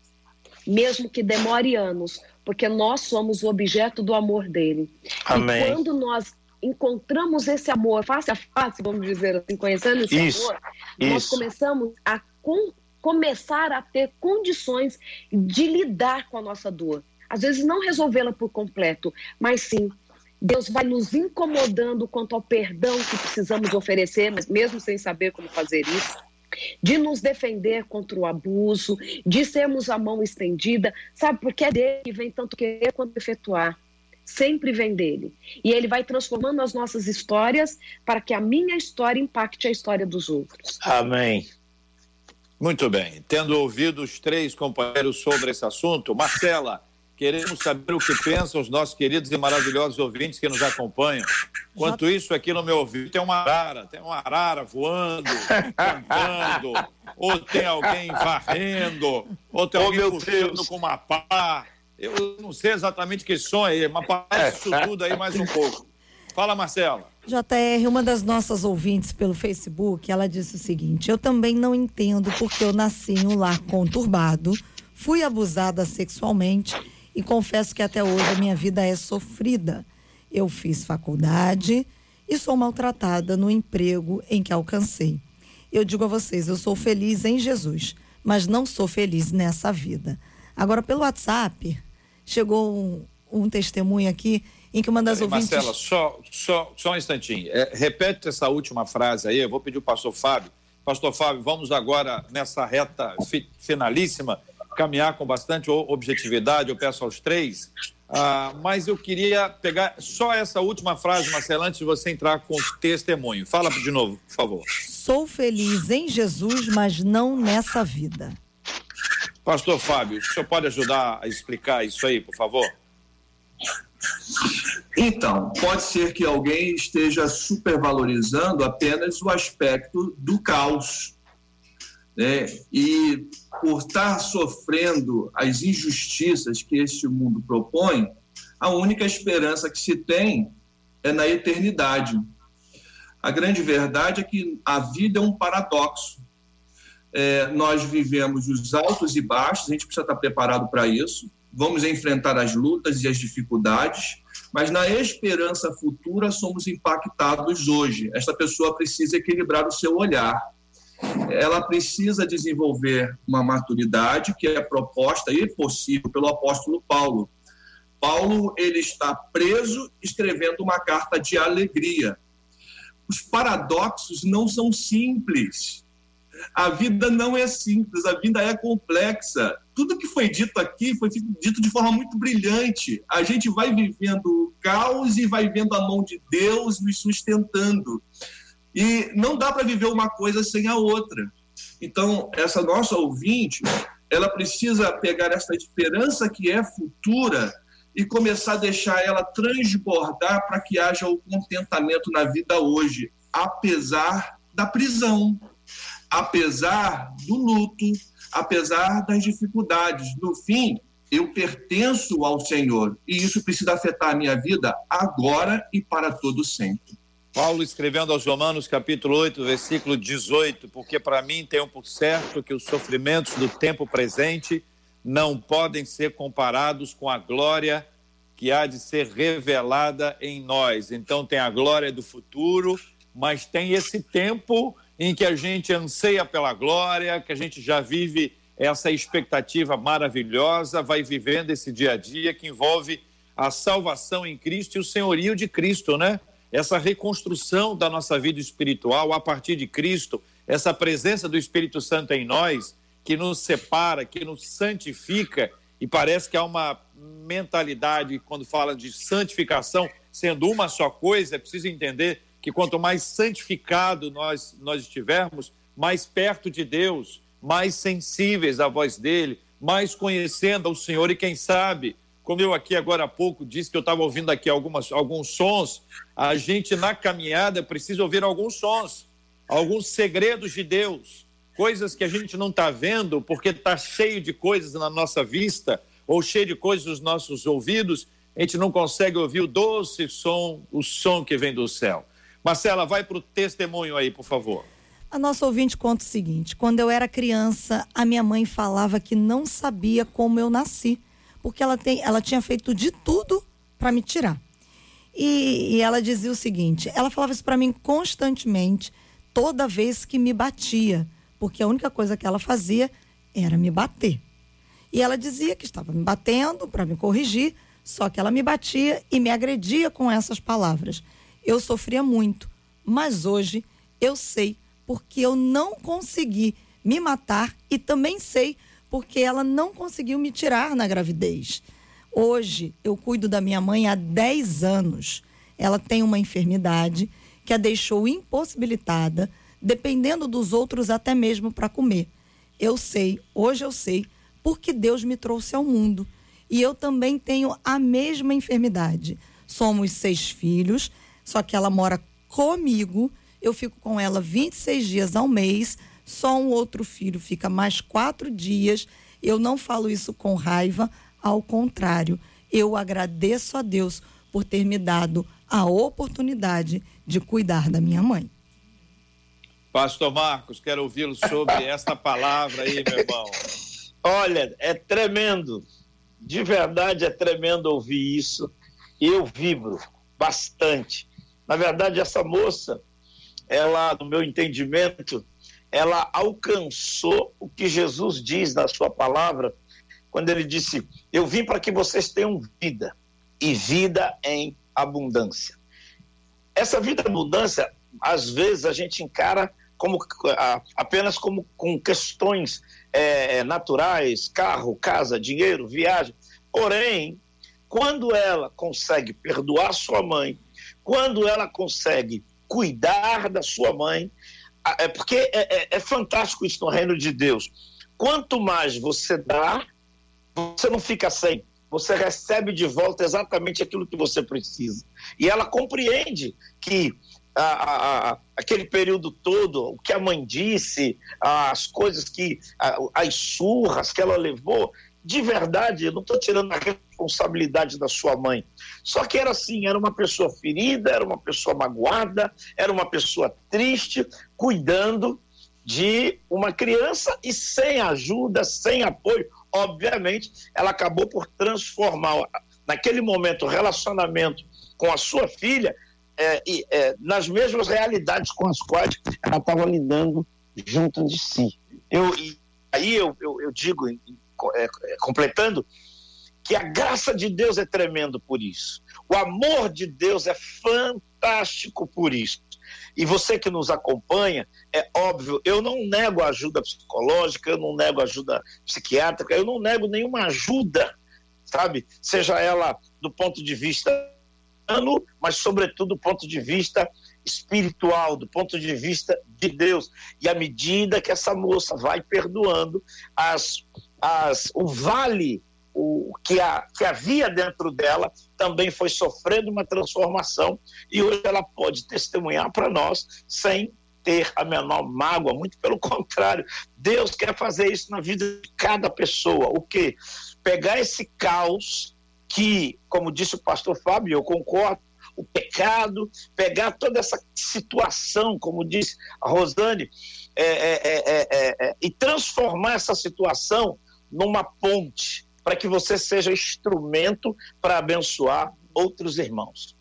F: mesmo que demore anos, porque nós somos o objeto do amor dele. Amém. E quando nós encontramos esse amor face a face, vamos dizer assim, conhecendo esse Isso. amor, Isso. nós começamos a com, começar a ter condições de lidar com a nossa dor. Às vezes não resolvê-la por completo, mas sim Deus vai nos incomodando quanto ao perdão que precisamos oferecer, mas mesmo sem saber como fazer isso, de nos defender contra o abuso, de sermos a mão estendida, sabe? Porque é dele que vem tanto querer quanto efetuar. Sempre vem dele. E ele vai transformando as nossas histórias para que a minha história impacte a história dos outros.
A: Amém. Muito bem. Tendo ouvido os três companheiros sobre esse assunto, Marcela, Queremos saber o que pensam os nossos queridos e maravilhosos ouvintes que nos acompanham. Enquanto isso, aqui no meu ouvido tem uma arara, tem uma arara voando, cantando, ou tem alguém varrendo, ou tem oh, alguém puxando com uma pá. Eu não sei exatamente que som é, mas parece isso tudo aí mais um pouco. Fala, Marcela.
C: JR, uma das nossas ouvintes pelo Facebook, ela disse o seguinte: Eu também não entendo porque eu nasci em um lar conturbado, fui abusada sexualmente e confesso que até hoje a minha vida é sofrida. Eu fiz faculdade e sou maltratada no emprego em que alcancei. Eu digo a vocês, eu sou feliz em Jesus, mas não sou feliz nessa vida. Agora, pelo WhatsApp, chegou um, um testemunho aqui em que uma das ouvintes...
A: Marcela, só, só, só um instantinho. É, repete essa última frase aí, eu vou pedir o pastor Fábio. Pastor Fábio, vamos agora nessa reta fi, finalíssima caminhar com bastante objetividade, eu peço aos três, Ah, mas eu queria pegar só essa última frase, Marcelo, antes de você entrar com o testemunho. Fala de novo, por favor.
C: Sou feliz em Jesus, mas não nessa vida.
A: Pastor Fábio, o senhor pode ajudar a explicar isso aí, por favor?
E: Então, pode ser que alguém esteja supervalorizando apenas o aspecto do caos. Né? E por estar sofrendo as injustiças que este mundo propõe, a única esperança que se tem é na eternidade. A grande verdade é que a vida é um paradoxo. É, nós vivemos os altos e baixos, a gente precisa estar preparado para isso. Vamos enfrentar as lutas e as dificuldades, mas na esperança futura somos impactados hoje. Esta pessoa precisa equilibrar o seu olhar ela precisa desenvolver uma maturidade que é proposta e possível pelo apóstolo Paulo. Paulo ele está preso escrevendo uma carta de alegria. Os paradoxos não são simples. A vida não é simples, a vida é complexa. Tudo que foi dito aqui foi dito de forma muito brilhante. A gente vai vivendo o caos e vai vendo a mão de Deus nos sustentando. E não dá para viver uma coisa sem a outra. Então, essa nossa ouvinte, ela precisa pegar essa esperança que é futura e começar a deixar ela transbordar para que haja o contentamento na vida hoje, apesar da prisão, apesar do luto, apesar das dificuldades. No fim, eu pertenço ao Senhor e isso precisa afetar a minha vida agora e para todo sempre.
A: Paulo escrevendo aos Romanos, capítulo 8, versículo 18: Porque para mim tenho por certo que os sofrimentos do tempo presente não podem ser comparados com a glória que há de ser revelada em nós. Então, tem a glória do futuro, mas tem esse tempo em que a gente anseia pela glória, que a gente já vive essa expectativa maravilhosa, vai vivendo esse dia a dia que envolve a salvação em Cristo e o senhorio de Cristo, né? Essa reconstrução da nossa vida espiritual a partir de Cristo, essa presença do Espírito Santo em nós, que nos separa, que nos santifica, e parece que há uma mentalidade, quando fala de santificação, sendo uma só coisa, é preciso entender que quanto mais santificado nós, nós estivermos, mais perto de Deus, mais sensíveis à voz dele, mais conhecendo ao Senhor e quem sabe como eu aqui agora há pouco disse que eu estava ouvindo aqui algumas, alguns sons, a gente na caminhada precisa ouvir alguns sons, alguns segredos de Deus, coisas que a gente não está vendo porque está cheio de coisas na nossa vista ou cheio de coisas nos nossos ouvidos, a gente não consegue ouvir o doce som, o som que vem do céu. Marcela, vai para o testemunho aí, por favor.
C: A nossa ouvinte conta o seguinte: quando eu era criança, a minha mãe falava que não sabia como eu nasci porque ela, tem, ela tinha feito de tudo para me tirar. E, e, ela dizia o seguinte: ela falava isso para mim constantemente, toda vez que me batia, porque a única coisa que ela fazia era me bater. E ela dizia que estava me batendo para me corrigir, só que ela me batia e me agredia com essas palavras. Eu sofria muito, mas hoje eu sei porque eu não consegui me matar e também sei porque ela não conseguiu me tirar na gravidez. Hoje, eu cuido da minha mãe há 10 anos. Ela tem uma enfermidade que a deixou impossibilitada, dependendo dos outros até mesmo para comer. Eu sei, hoje eu sei, porque Deus me trouxe ao mundo. E eu também tenho a mesma enfermidade. Somos seis filhos, só que ela mora comigo. Eu fico com ela 26 dias ao mês só um outro filho fica mais quatro dias. Eu não falo isso com raiva, ao contrário, eu agradeço a Deus por ter me dado a oportunidade de cuidar da minha mãe.
A: Pastor Marcos, quero ouvi-lo sobre esta palavra aí, meu irmão.
D: Olha, é tremendo. De verdade é tremendo ouvir isso. Eu vibro bastante. Na verdade, essa moça, ela, no meu entendimento, ela alcançou o que Jesus diz na sua palavra, quando ele disse: Eu vim para que vocês tenham vida, e vida em abundância. Essa vida em abundância, às vezes, a gente encara como apenas como com questões é, naturais, carro, casa, dinheiro, viagem. Porém, quando ela consegue perdoar sua mãe, quando ela consegue cuidar da sua mãe, é porque é, é, é fantástico isso no reino de Deus. Quanto mais você dá, você não fica sem você recebe de volta exatamente aquilo que você precisa. E ela compreende que a, a, aquele período todo, o que a mãe disse, as coisas que, as surras que ela levou, de verdade, eu não estou tirando a responsabilidade da sua mãe. Só que era assim, era uma pessoa ferida, era uma pessoa magoada, era uma pessoa triste, cuidando de uma criança e sem ajuda, sem apoio obviamente, ela acabou por transformar, naquele momento, o relacionamento com a sua filha é, é, nas mesmas realidades com as quais ela estava lidando junto de si. Eu, aí eu, eu, eu digo, é, é, completando, que a graça de Deus é tremendo por isso. O amor de Deus é fantástico por isso. E você que nos acompanha, é óbvio, eu não nego ajuda psicológica, eu não nego ajuda psiquiátrica, eu não nego nenhuma ajuda, sabe? Seja ela do ponto de vista humano, mas sobretudo do ponto de vista espiritual, do ponto de vista de Deus. E à medida que essa moça vai perdoando, as, as, o vale o que, a, que havia dentro dela também foi sofrendo uma transformação e hoje ela pode testemunhar para nós sem ter a menor mágoa, muito pelo contrário. Deus quer fazer isso na vida de cada pessoa. O que? Pegar esse caos que, como disse o pastor Fábio, eu concordo, o pecado, pegar toda essa situação, como disse a Rosane, é, é, é, e transformar essa situação numa ponte para que você seja instrumento para abençoar outros irmãos.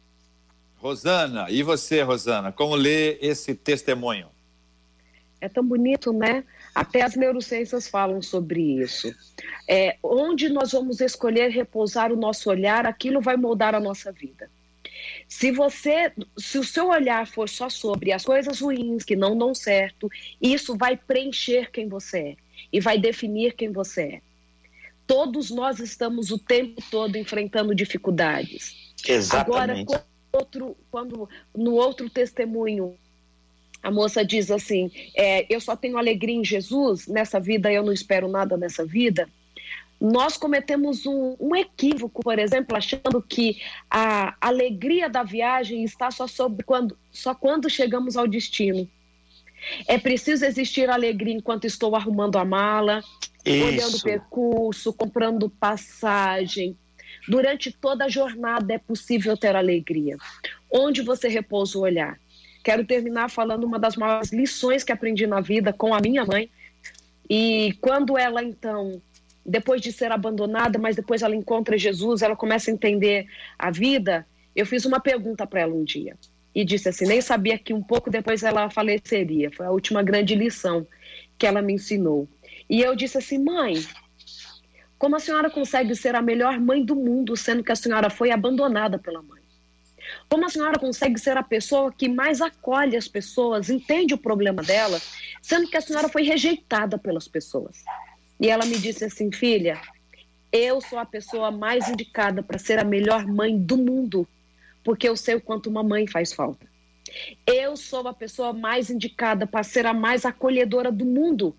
A: Rosana, e você, Rosana, como lê esse testemunho?
F: É tão bonito, né? Até as neurociências falam sobre isso. É, onde nós vamos escolher repousar o nosso olhar, aquilo vai moldar a nossa vida. Se você, se o seu olhar for só sobre as coisas ruins que não dão certo, isso vai preencher quem você é e vai definir quem você é. Todos nós estamos o tempo todo enfrentando dificuldades.
D: Exatamente.
F: Agora, outro, quando no outro testemunho a moça diz assim: é, Eu só tenho alegria em Jesus, nessa vida eu não espero nada nessa vida. Nós cometemos um, um equívoco, por exemplo, achando que a alegria da viagem está só, sobre quando, só quando chegamos ao destino. É preciso existir alegria enquanto estou arrumando a mala, isso. olhando o percurso, comprando passagem. Durante toda a jornada é possível ter alegria. Onde você repousa o olhar? Quero terminar falando uma das maiores lições que aprendi na vida com a minha mãe. E quando ela, então, depois de ser abandonada, mas depois ela encontra Jesus, ela começa a entender a vida. Eu fiz uma pergunta para ela um dia e disse assim: nem sabia que um pouco depois ela faleceria. Foi a última grande lição que ela me ensinou. E eu disse assim: mãe, como a senhora consegue ser a melhor mãe do mundo, sendo que a senhora foi abandonada pela mãe? Como a senhora consegue ser a pessoa que mais acolhe as pessoas, entende o problema dela, sendo que a senhora foi rejeitada pelas pessoas? E ela me disse assim: filha, eu sou a pessoa mais indicada para ser a melhor mãe do mundo, porque eu sei o quanto uma mãe faz falta. Eu sou a pessoa mais indicada para ser a mais acolhedora do mundo,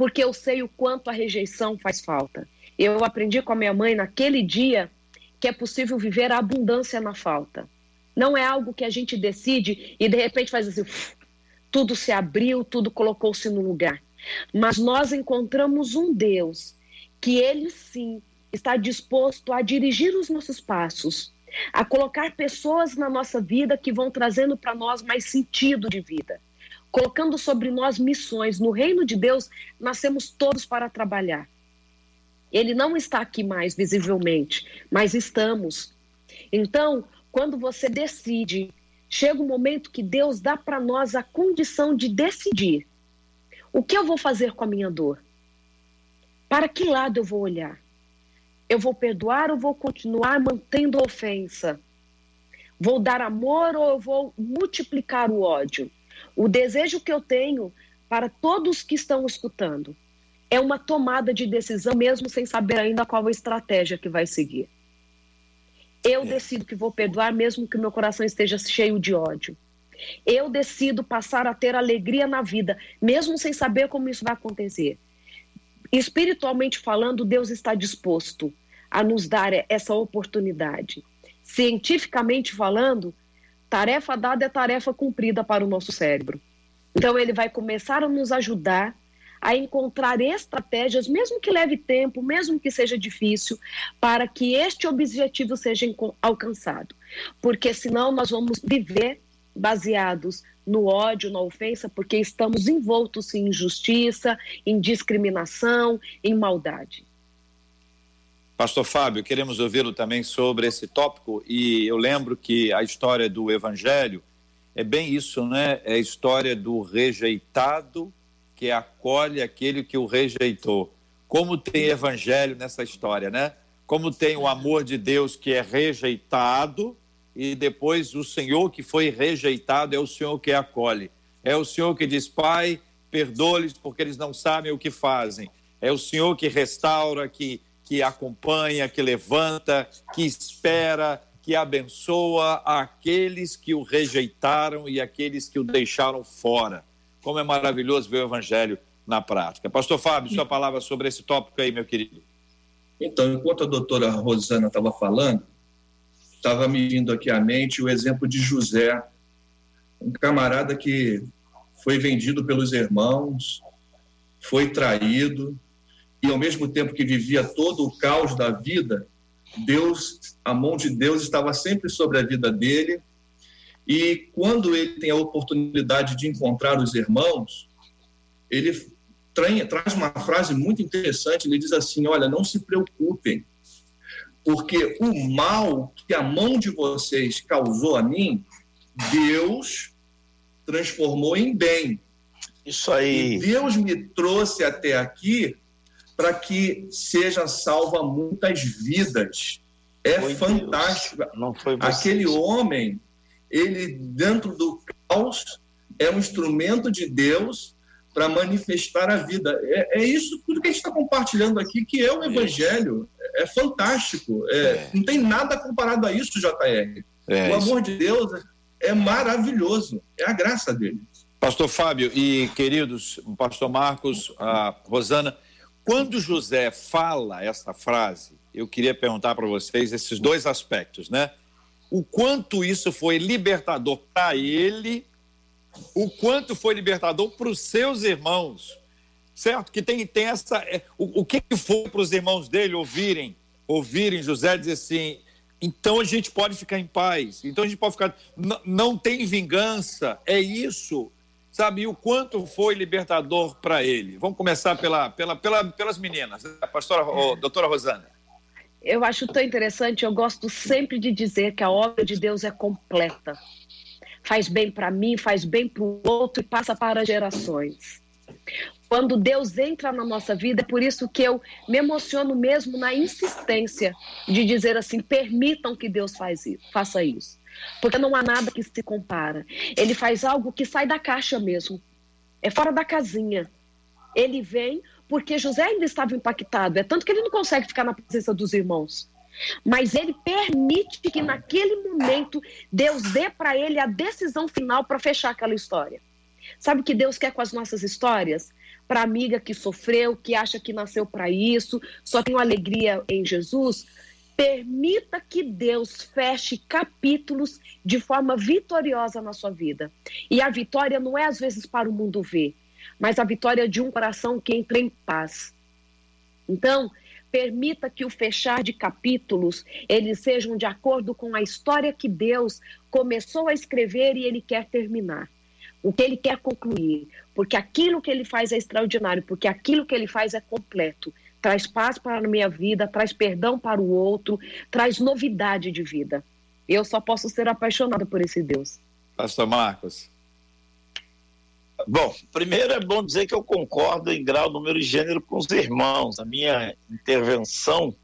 F: porque eu sei o quanto a rejeição faz falta. Eu aprendi com a minha mãe naquele dia que é possível viver a abundância na falta. Não é algo que a gente decide e de repente faz assim, tudo se abriu, tudo colocou-se no lugar. Mas nós encontramos um Deus que ele sim está disposto a dirigir os nossos passos, a colocar pessoas na nossa vida que vão trazendo para nós mais sentido de vida colocando sobre nós missões. No reino de Deus, nascemos todos para trabalhar. Ele não está aqui mais visivelmente, mas estamos. Então, quando você decide, chega um momento que Deus dá para nós a condição de decidir. O que eu vou fazer com a minha dor? Para que lado eu vou olhar? Eu vou perdoar ou vou continuar mantendo a ofensa? Vou dar amor ou eu vou multiplicar o ódio? O desejo que eu tenho para todos que estão escutando é uma tomada de decisão, mesmo sem saber ainda qual a estratégia que vai seguir. Eu decido que vou perdoar, mesmo que meu coração esteja cheio de ódio. Eu decido passar a ter alegria na vida, mesmo sem saber como isso vai acontecer. Espiritualmente falando, Deus está disposto a nos dar essa oportunidade. Cientificamente falando, tarefa dada é tarefa cumprida para o nosso cérebro. Então, ele vai começar a nos ajudar a encontrar estratégias, mesmo que leve tempo, mesmo que seja difícil, para que este objetivo seja alcançado. Porque senão nós vamos viver baseados no ódio, na ofensa, porque estamos envoltos em injustiça, em discriminação, em maldade.
A: Pastor Fábio, queremos ouvi-lo também sobre esse tópico e eu lembro que a história do evangelho é bem isso, né? É a história do rejeitado que acolhe aquele que o rejeitou. Como tem evangelho nessa história, né? Como tem o amor de Deus que é rejeitado e depois o Senhor que foi rejeitado é o Senhor que acolhe. É o Senhor que diz: Pai, perdoa-lhes porque eles não sabem o que fazem. É o Senhor que restaura, que, que acompanha, que levanta, que espera, que abençoa aqueles que o rejeitaram e aqueles que o deixaram fora. Como é maravilhoso ver o Evangelho na prática. Pastor Fábio, sua palavra sobre esse tópico aí, meu querido.
E: Então, enquanto a doutora Rosana estava falando, estava me vindo aqui à mente o exemplo de José, um camarada que foi vendido pelos irmãos, foi traído, e ao mesmo tempo que vivia todo o caos da vida, Deus, a mão de Deus estava sempre sobre a vida dele, e quando ele tem a oportunidade de encontrar os irmãos, ele traz uma frase muito interessante. Ele diz assim: Olha, não se preocupem, porque o mal que a mão de vocês causou a mim, Deus transformou em bem.
D: Isso aí.
E: E Deus me trouxe até aqui para que seja salva muitas vidas. É foi fantástico. Aquele homem ele, dentro do caos, é um instrumento de Deus para manifestar a vida. É, é, isso tudo que a gente está compartilhando aqui, que é o Evangelho. É, é fantástico. É, é, não tem nada comparado a isso, JR. É, o amor isso. de Deus é maravilhoso. É a graça dele.
A: Pastor Fábio e queridos, pastor Marcos, a Rosana, quando José fala essa frase, eu queria perguntar para vocês esses dois aspectos, né? o quanto isso foi libertador para ele, o quanto foi libertador para os seus irmãos, certo? Que tem, tem essa. É, o, o que foi para os irmãos dele ouvirem, ouvirem José dizer assim. Então a gente pode ficar em paz. Então a gente pode ficar. não tem vingança. É isso. Sabe? E o quanto foi libertador para ele. Vamos começar pela, pela, pela, pelas meninas. A pastora, a doutora Rosana
F: eu acho tão interessante, eu gosto sempre de dizer que a obra de Deus é completa. Faz bem para mim, faz bem para o outro e passa para gerações. Quando Deus entra na nossa vida, é por isso que eu me emociono mesmo na insistência de dizer assim: permitam que Deus faz isso, faça isso. Porque não há nada que se compara. Ele faz algo que sai da caixa mesmo. É fora da casinha. Ele vem porque José ainda estava impactado. É tanto que ele não consegue ficar na presença dos irmãos. Mas ele permite que naquele momento Deus dê para ele a decisão final para fechar aquela história. Sabe o que Deus quer com as nossas histórias? Para amiga que sofreu, que acha que nasceu para isso, só tem alegria em Jesus, permita que Deus feche capítulos de forma vitoriosa na sua vida. E a vitória não é às vezes para o mundo ver, mas a vitória de um coração que entra em paz. Então, permita que o fechar de capítulos eles sejam de acordo com a história que Deus começou a escrever e ele quer terminar. O que ele quer concluir, porque aquilo que ele faz é extraordinário, porque aquilo que ele faz é completo. Traz paz para a minha vida, traz perdão para o outro, traz novidade de vida. Eu só posso ser apaixonada por esse Deus.
A: Pastor Marcos.
D: Bom, primeiro é bom dizer que eu concordo em grau, número e gênero com os irmãos. A minha intervenção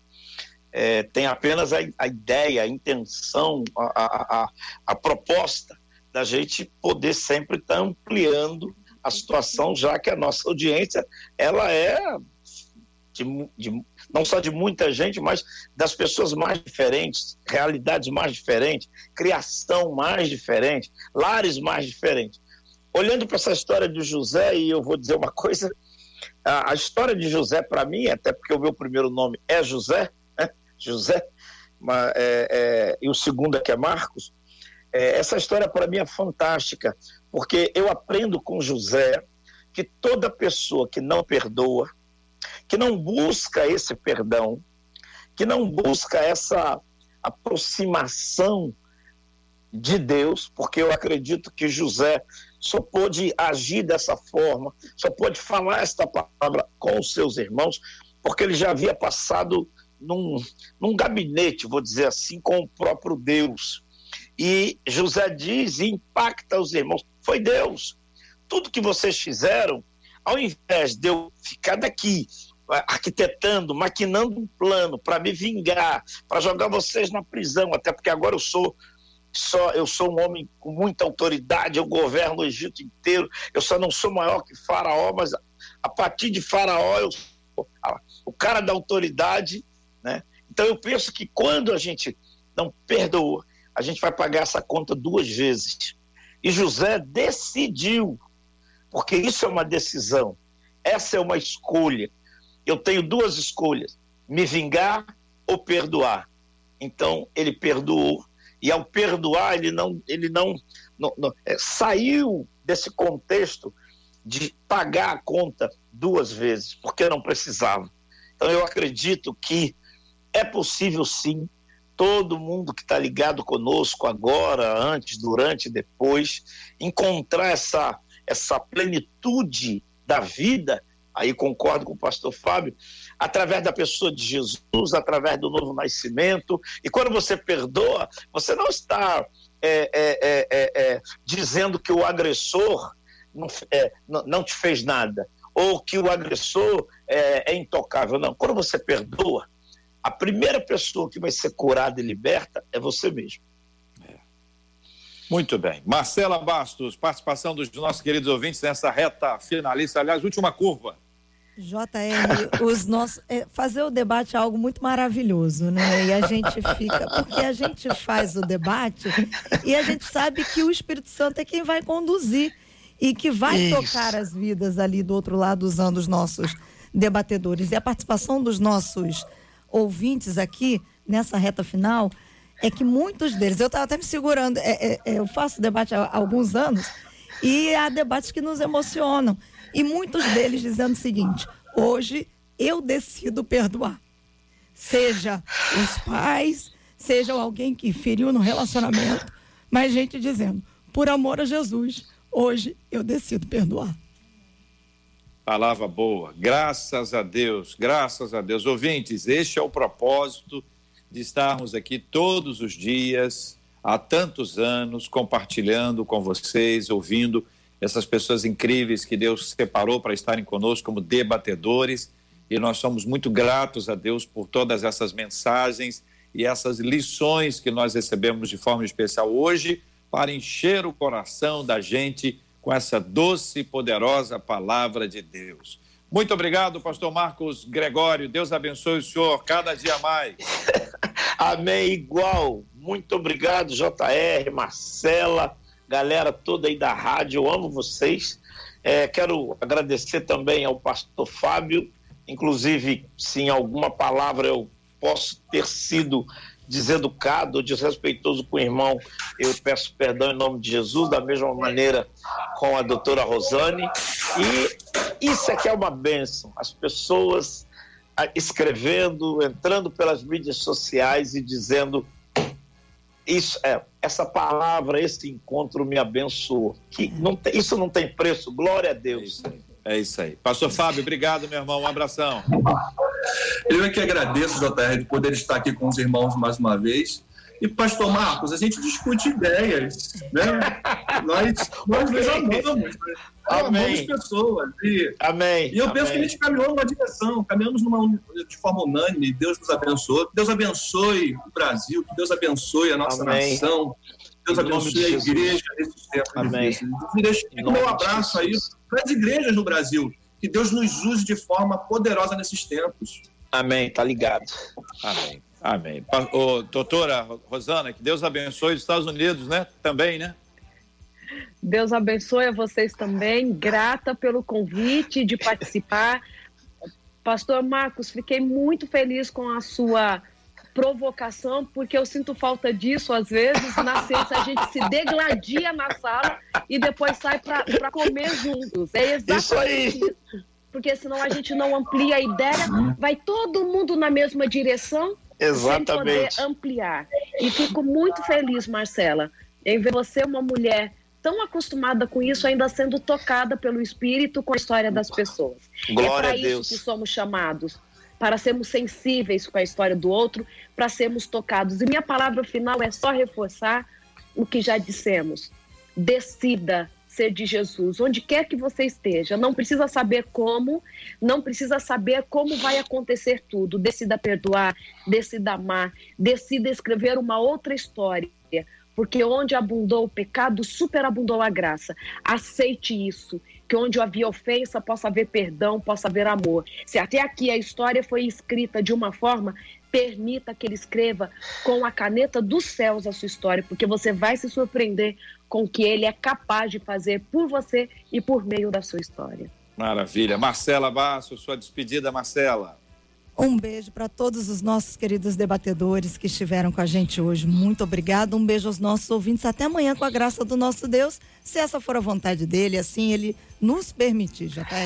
D: é, tem apenas a, a, ideia, a intenção, a, a, a, proposta da gente poder sempre estar tá ampliando a situação, já que a nossa audiência ela é de, de, não só de muita gente, mas das pessoas mais diferentes, realidades mais diferentes, criação mais diferente, lares mais diferentes. Olhando para essa história de José, e eu vou dizer uma coisa, a, a história de José, para mim, até porque o meu primeiro nome é José, né? José, é, é, e o segundo aqui é Marcos, é, essa história para mim é fantástica, porque eu aprendo com José que toda pessoa que não perdoa, que não busca esse perdão, que não busca essa aproximação de Deus, porque eu acredito que José só pôde agir dessa forma, só pôde falar esta palavra com os seus irmãos, porque ele já havia passado num, num gabinete, vou dizer assim, com o próprio Deus. E José diz e impacta os irmãos: foi Deus. Tudo que vocês fizeram, ao invés de eu ficar daqui arquitetando, maquinando um plano para me vingar, para jogar vocês na prisão, até porque agora eu sou só eu sou um homem com muita autoridade, eu governo o Egito inteiro, eu só não sou maior que Faraó, mas a partir de Faraó eu sou o cara da autoridade, né? Então eu penso que quando a gente não perdoa, a gente vai pagar essa conta duas vezes. E José decidiu, porque isso é uma decisão, essa é uma escolha. Eu tenho duas escolhas: me vingar ou perdoar. Então ele perdoou e ao perdoar ele não ele não, não, não é, saiu desse contexto de pagar a conta duas vezes porque não precisava. Então eu acredito que é possível sim todo mundo que está ligado conosco agora, antes, durante, depois, encontrar essa essa plenitude da vida aí concordo com o pastor Fábio, através da pessoa de Jesus, através do novo nascimento. E quando você perdoa, você não está é, é, é, é dizendo que o agressor não, é, não, te fez nada, ou que o agressor é, é intocável. Não. Quando você perdoa, a primeira pessoa que vai ser curada e liberta é você mesmo.
A: Muito bem. Marcela Bastos, participação dos nossos queridos ouvintes nessa reta finalista, aliás, última curva.
C: JR, os nossos, é, fazer o debate é algo muito maravilhoso, né? E a gente fica, porque a gente faz o debate e a gente sabe que o Espírito Santo é quem vai conduzir e que vai Isso. tocar as vidas ali do outro lado usando os nossos debatedores. E a participação dos nossos ouvintes aqui nessa reta final é que muitos deles, eu estava até me segurando, é, é, é, eu faço debate há alguns anos e há debates que nos emocionam. E muitos deles dizendo o seguinte: hoje eu decido perdoar. Seja os pais, seja alguém que feriu no relacionamento, mas gente dizendo, por amor a Jesus, hoje eu decido perdoar.
A: Palavra boa, graças a Deus, graças a Deus. Ouvintes, este é o propósito de estarmos aqui todos os dias, há tantos anos, compartilhando com vocês, ouvindo essas pessoas incríveis que Deus separou para estarem conosco como debatedores. E nós somos muito gratos a Deus por todas essas mensagens e essas lições que nós recebemos de forma especial hoje para encher o coração da gente com essa doce e poderosa palavra de Deus. Muito obrigado, pastor Marcos Gregório. Deus abençoe o senhor cada dia mais.
D: Amém, igual. Muito obrigado, JR, Marcela galera toda aí da rádio, eu amo vocês. É, quero agradecer também ao pastor Fábio, inclusive, se em alguma palavra eu posso ter sido deseducado, desrespeitoso com o irmão, eu peço perdão em nome de Jesus, da mesma maneira com a doutora Rosane. E isso aqui é uma bênção, as pessoas ah, escrevendo, entrando pelas mídias sociais e dizendo isso é essa palavra, esse encontro me abençoou. Que não tem, isso não tem preço. Glória a Deus.
A: É isso, é isso aí. Pastor Fábio, obrigado, meu irmão. Um abração.
E: Eu é que agradeço, JR, de poder estar aqui com os irmãos mais uma vez. E, pastor Marcos, a gente discute ideias, né? nós, nós nos amamos, né? amamos pessoas. E,
D: Amém.
E: E eu
D: Amém.
E: penso que a gente caminhou numa direção, caminhamos numa, de forma unânime. Deus nos abençoe. Deus abençoe o Brasil, que Deus abençoe a nossa Amém. nação. Deus abençoe a igreja nesses tempos
D: Amém.
E: difíceis. E deixa o meu abraço aí para as igrejas no Brasil Que Deus nos use de forma poderosa nesses tempos.
D: Amém, tá ligado.
A: Amém. Amém. Ô, doutora Rosana, que Deus abençoe os Estados Unidos, né? Também, né?
F: Deus abençoe a vocês também. Grata pelo convite de participar. Pastor Marcos, fiquei muito feliz com a sua provocação, porque eu sinto falta disso às vezes. Na ciência, a gente se degladia na sala e depois sai para comer juntos. É exatamente isso. Aí. isso. Porque senão a gente não amplia a ideia, vai todo mundo na mesma direção
D: Exatamente. sem poder
F: ampliar. E fico muito feliz, Marcela, em ver você uma mulher tão acostumada com isso, ainda sendo tocada pelo Espírito com a história das pessoas.
D: Glória é
F: para
D: isso
F: que somos chamados, para sermos sensíveis com a história do outro, para sermos tocados. E minha palavra final é só reforçar o que já dissemos. Decida ser de Jesus, onde quer que você esteja. Não precisa saber como, não precisa saber como vai acontecer tudo. Decida perdoar, decida amar, decida escrever uma outra história. Porque onde abundou o pecado, superabundou a graça. Aceite isso. Que onde havia ofensa, possa haver perdão, possa haver amor. Se até aqui a história foi escrita de uma forma, permita que ele escreva com a caneta dos céus a sua história, porque você vai se surpreender com o que ele é capaz de fazer por você e por meio da sua história.
A: Maravilha. Marcela Basso, sua despedida, Marcela.
C: Um beijo para todos os nossos queridos debatedores que estiveram com a gente hoje. Muito obrigado. Um beijo aos nossos ouvintes. Até amanhã, com a graça do nosso Deus, se essa for a vontade dele, assim ele nos permitir, já tá?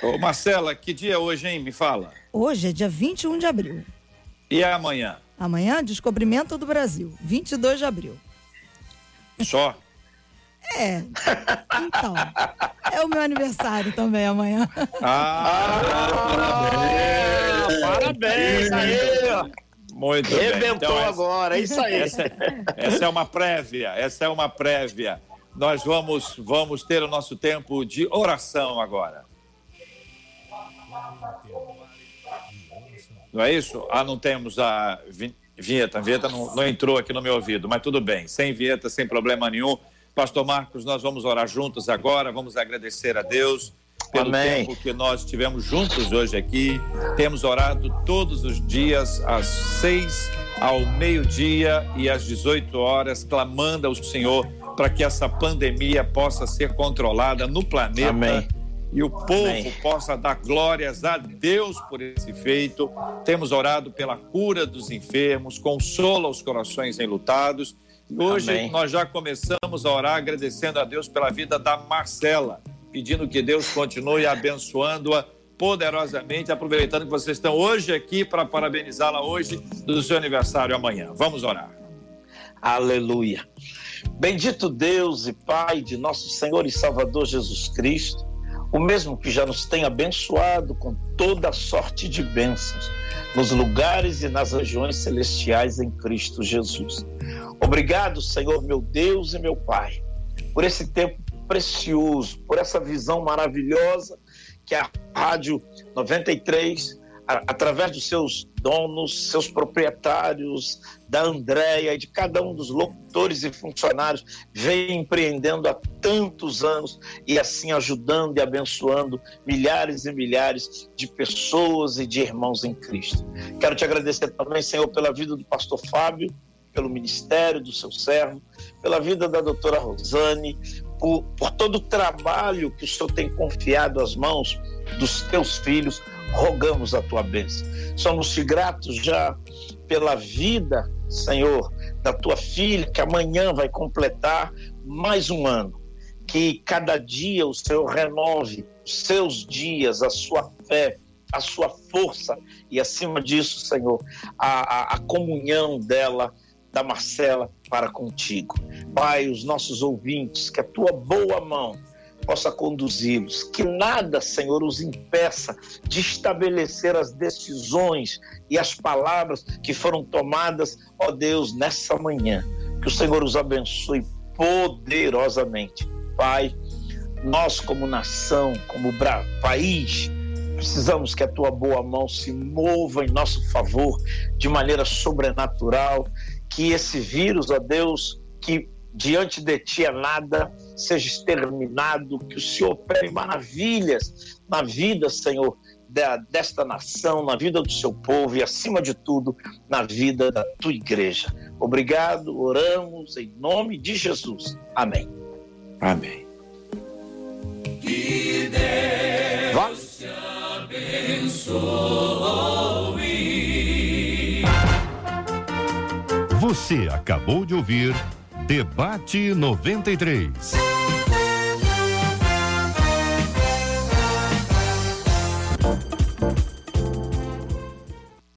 A: Ô Marcela, que dia é hoje, hein? Me fala.
C: Hoje é dia 21 de abril.
A: E amanhã?
C: Amanhã, descobrimento do Brasil, 22 de abril.
A: Só?
C: É. Então. É o meu aniversário também amanhã.
A: Ah, parabéns!
D: Parabéns aí!
A: Muito
D: Rebentou
A: bem. Então,
D: agora, é isso aí.
A: Essa, essa, é uma prévia, essa é uma prévia. Nós vamos, vamos ter o nosso tempo de oração agora. Não é isso? Ah, não temos a vinheta. A vinheta não, não entrou aqui no meu ouvido, mas tudo bem. Sem vinheta, sem problema nenhum. Pastor Marcos, nós vamos orar juntos agora. Vamos agradecer a Deus pelo
D: Amém.
A: tempo que nós tivemos juntos hoje aqui. Temos orado todos os dias, às seis ao meio-dia e às 18 horas, clamando ao Senhor para que essa pandemia possa ser controlada no planeta.
D: Amém
A: e o povo Amém. possa dar glórias a Deus por esse feito. Temos orado pela cura dos enfermos, consola os corações enlutados. E hoje Amém. nós já começamos a orar agradecendo a Deus pela vida da Marcela, pedindo que Deus continue abençoando-a poderosamente, aproveitando que vocês estão hoje aqui para parabenizá-la hoje do seu aniversário amanhã. Vamos orar.
D: Aleluia. Bendito Deus e Pai de nosso Senhor e Salvador Jesus Cristo o mesmo que já nos tem abençoado com toda sorte de bênçãos nos lugares e nas regiões celestiais em Cristo Jesus. Obrigado, Senhor, meu Deus e meu Pai, por esse tempo precioso, por essa visão maravilhosa que a Rádio 93 através dos seus donos, seus proprietários, da Andréia e de cada um dos locutores e funcionários, vem empreendendo há tantos anos e assim ajudando e abençoando milhares e milhares de pessoas e de irmãos em Cristo. Quero te agradecer também, Senhor, pela vida do pastor Fábio, pelo ministério do seu servo, pela vida da doutora Rosane, por, por todo o trabalho que o Senhor tem confiado às mãos dos teus filhos rogamos a tua bênção. Somos-te gratos já pela vida, Senhor, da tua filha, que amanhã vai completar mais um ano. Que cada dia o Senhor renove os seus dias, a sua fé, a sua força e, acima disso, Senhor, a, a, a comunhão dela, da Marcela, para contigo. Pai, os nossos ouvintes, que a tua boa mão possa conduzi-los. Que nada, Senhor, os impeça de estabelecer as decisões e as palavras que foram tomadas, ó Deus, nessa manhã. Que o Senhor os abençoe poderosamente. Pai, nós, como nação, como país, precisamos que a tua boa mão se mova em nosso favor de maneira sobrenatural, que esse vírus, ó Deus, que diante de ti é nada, seja exterminado, que o Senhor opere maravilhas na vida, Senhor, desta nação, na vida do seu povo e, acima de tudo, na vida da tua igreja. Obrigado, oramos em nome de Jesus. Amém.
A: Amém.
G: Que Deus te abençoe. Você acabou de ouvir Debate 93.